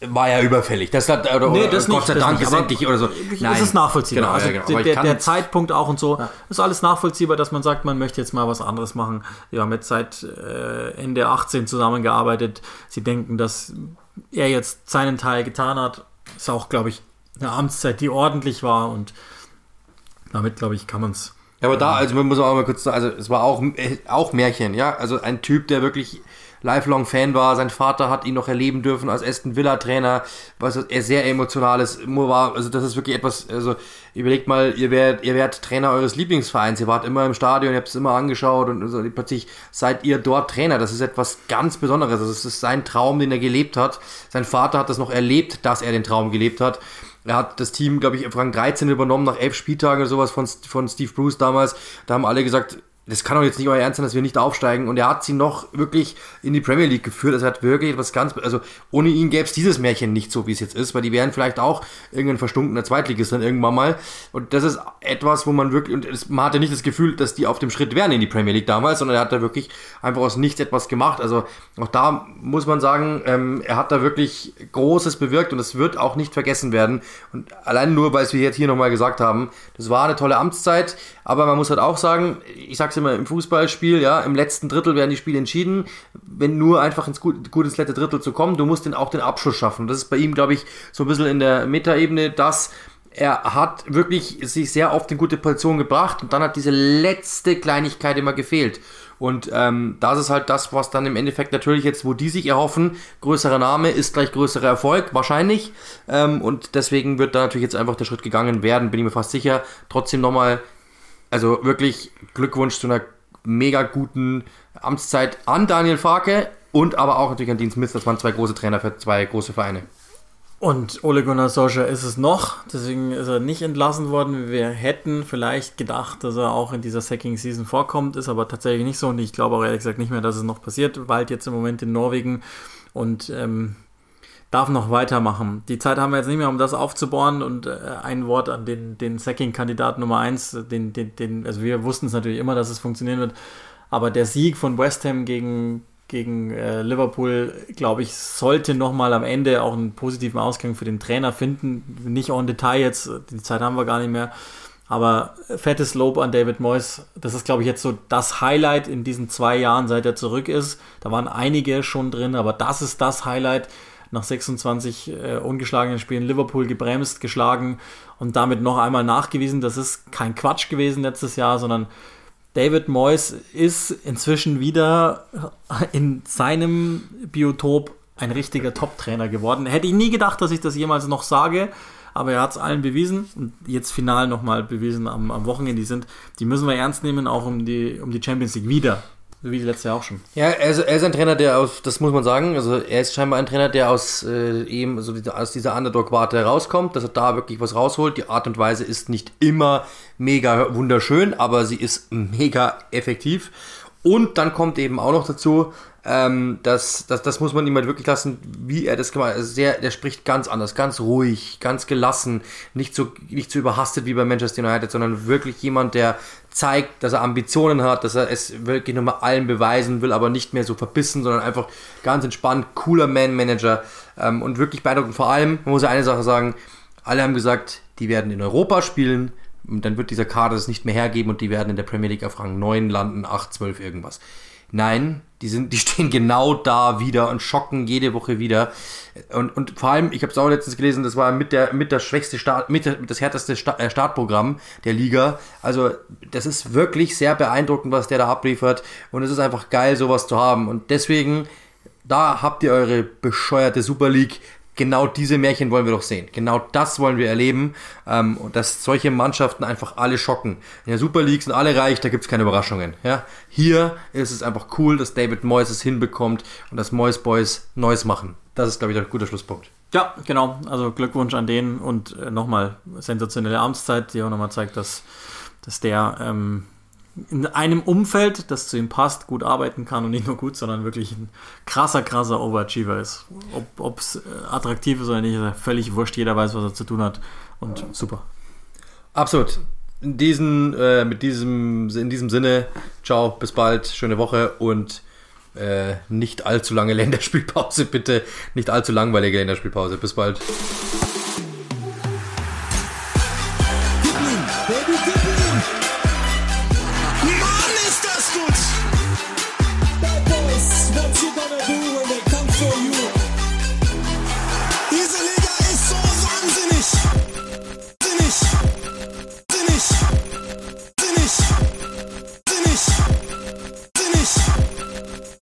war ja überfällig. Das hat, oder, nee, das Gott sei Dank ist endlich oder so. Nein. Das ist nachvollziehbar. Genau, also ja, genau. der, der Zeitpunkt auch und so ja. ist alles nachvollziehbar, dass man sagt, man möchte jetzt mal was anderes machen. Wir haben jetzt seit äh, Ende 18 zusammengearbeitet. Sie denken, dass er jetzt seinen Teil getan hat. Ist auch, glaube ich, eine Amtszeit, die ordentlich war und damit, glaube ich, kann man es. Ja, aber da, also man muss auch mal kurz sagen, also es war auch, äh, auch Märchen, ja. Also ein Typ, der wirklich lifelong Fan war. Sein Vater hat ihn noch erleben dürfen als Aston Villa Trainer, was er sehr emotionales war. Also das ist wirklich etwas, also überlegt mal, ihr werdet, ihr werdet Trainer eures Lieblingsvereins, ihr wart immer im Stadion, ihr habt es immer angeschaut und also plötzlich seid ihr dort Trainer. Das ist etwas ganz Besonderes. Das ist sein Traum, den er gelebt hat. Sein Vater hat das noch erlebt, dass er den Traum gelebt hat. Er hat das Team, glaube ich, Rang 13 übernommen nach elf Spieltagen oder sowas von, von Steve Bruce damals. Da haben alle gesagt, das kann doch jetzt nicht euer Ernst sein, dass wir nicht aufsteigen. Und er hat sie noch wirklich in die Premier League geführt. Das hat wirklich etwas ganz, also ohne ihn gäbe es dieses Märchen nicht so, wie es jetzt ist, weil die wären vielleicht auch irgendein verstunkener Zweitligist dann irgendwann mal. Und das ist etwas, wo man wirklich, und man hatte nicht das Gefühl, dass die auf dem Schritt wären in die Premier League damals, sondern er hat da wirklich einfach aus nichts etwas gemacht. Also auch da muss man sagen, ähm, er hat da wirklich Großes bewirkt und es wird auch nicht vergessen werden. Und allein nur, weil es wir jetzt hier nochmal gesagt haben, das war eine tolle Amtszeit, aber man muss halt auch sagen, ich sag's immer im Fußballspiel, ja, im letzten Drittel werden die Spiele entschieden. Wenn nur einfach ins gut, gut ins letzte Drittel zu kommen, du musst den auch den Abschluss schaffen. Das ist bei ihm, glaube ich, so ein bisschen in der Metaebene, dass er hat wirklich sich sehr oft in gute Position gebracht und dann hat diese letzte Kleinigkeit immer gefehlt. Und ähm, das ist halt das, was dann im Endeffekt natürlich jetzt, wo die sich erhoffen, größerer Name ist gleich größerer Erfolg, wahrscheinlich. Ähm, und deswegen wird da natürlich jetzt einfach der Schritt gegangen werden, bin ich mir fast sicher. Trotzdem nochmal also wirklich Glückwunsch zu einer mega guten Amtszeit an Daniel Farke und aber auch natürlich an Dean Smith. Das waren zwei große Trainer für zwei große Vereine. Und Ole Gunnar Solskjaer ist es noch, deswegen ist er nicht entlassen worden. Wir hätten vielleicht gedacht, dass er auch in dieser Sacking Season vorkommt, ist aber tatsächlich nicht so und ich glaube auch ehrlich gesagt nicht mehr, dass es noch passiert. Wald jetzt im Moment in Norwegen und ähm, darf noch weitermachen. Die Zeit haben wir jetzt nicht mehr, um das aufzubohren und äh, ein Wort an den, den Sacking-Kandidat Nummer 1, den, den, den, also wir wussten es natürlich immer, dass es funktionieren wird, aber der Sieg von West Ham gegen, gegen äh, Liverpool, glaube ich, sollte nochmal am Ende auch einen positiven Ausgang für den Trainer finden. Nicht en Detail jetzt, die Zeit haben wir gar nicht mehr. Aber fettes Lob an David Moyes. Das ist, glaube ich, jetzt so das Highlight in diesen zwei Jahren, seit er zurück ist. Da waren einige schon drin, aber das ist das Highlight nach 26 äh, ungeschlagenen Spielen Liverpool gebremst, geschlagen und damit noch einmal nachgewiesen, das ist kein Quatsch gewesen letztes Jahr, sondern David Moyes ist inzwischen wieder in seinem Biotop ein richtiger Top-Trainer geworden. Hätte ich nie gedacht, dass ich das jemals noch sage, aber er hat es allen bewiesen und jetzt final nochmal bewiesen am, am Wochenende. Die sind, die müssen wir ernst nehmen, auch um die, um die Champions League wieder wie letztes Jahr auch schon. Ja, er ist, er ist, ein Trainer, der aus, das muss man sagen, also er ist scheinbar ein Trainer, der aus äh, eben, also aus dieser Underdog-Warte herauskommt, dass er da wirklich was rausholt. Die Art und Weise ist nicht immer mega wunderschön, aber sie ist mega effektiv. Und dann kommt eben auch noch dazu, Ähm, das, das, das muss man ihm halt wirklich lassen, wie er das gemacht hat. Also sehr, der spricht ganz anders, ganz ruhig, ganz gelassen, nicht so, nicht so überhastet wie bei Manchester United, sondern wirklich jemand, der zeigt, dass er Ambitionen hat, dass er es wirklich nochmal allen beweisen will, aber nicht mehr so verbissen, sondern einfach ganz entspannt, cooler Man-Manager ähm, und wirklich beeindruckend. Vor allem, man muss ja eine Sache sagen, alle haben gesagt, die werden in Europa spielen, und dann wird dieser Kader das nicht mehr hergeben und die werden in der Premier League auf Rang 9 landen, 8, 12, irgendwas. Nein, die, sind, die stehen genau da wieder und schocken jede Woche wieder. Und, und vor allem, ich habe es auch letztens gelesen, das war mit der, mit der schwächste Start, mit, der, mit das härteste Start, äh, Startprogramm der Liga. Also, das ist wirklich sehr beeindruckend, was der da abliefert. Und es ist einfach geil, sowas zu haben. Und deswegen, da habt ihr eure bescheuerte Super League genau diese Märchen wollen wir doch sehen. Genau das wollen wir erleben. Ähm, dass solche Mannschaften einfach alle schocken. In der Super League sind alle reich, da gibt es keine Überraschungen. Ja? Hier ist es einfach cool, dass David Moyes es hinbekommt und dass Moyes Boys Neues machen. Das ist, glaube ich, ein guter Schlusspunkt. Ja, genau. Also Glückwunsch an den und äh, nochmal sensationelle Amtszeit, die auch nochmal zeigt, dass, dass der ähm, in einem Umfeld, das zu ihm passt, gut arbeiten kann und nicht nur gut, sondern wirklich ein krasser, krasser Overachiever ist. Ob es äh, attraktiv ist oder nicht, ist völlig wurscht. Jeder weiß, was er zu tun hat und super. Absolut. In, diesen, äh, mit diesem, in diesem Sinne, ciao, bis bald, schöne Woche und äh, nicht allzu lange Länderspielpause, bitte. Nicht allzu langweilige Länderspielpause. Bis bald.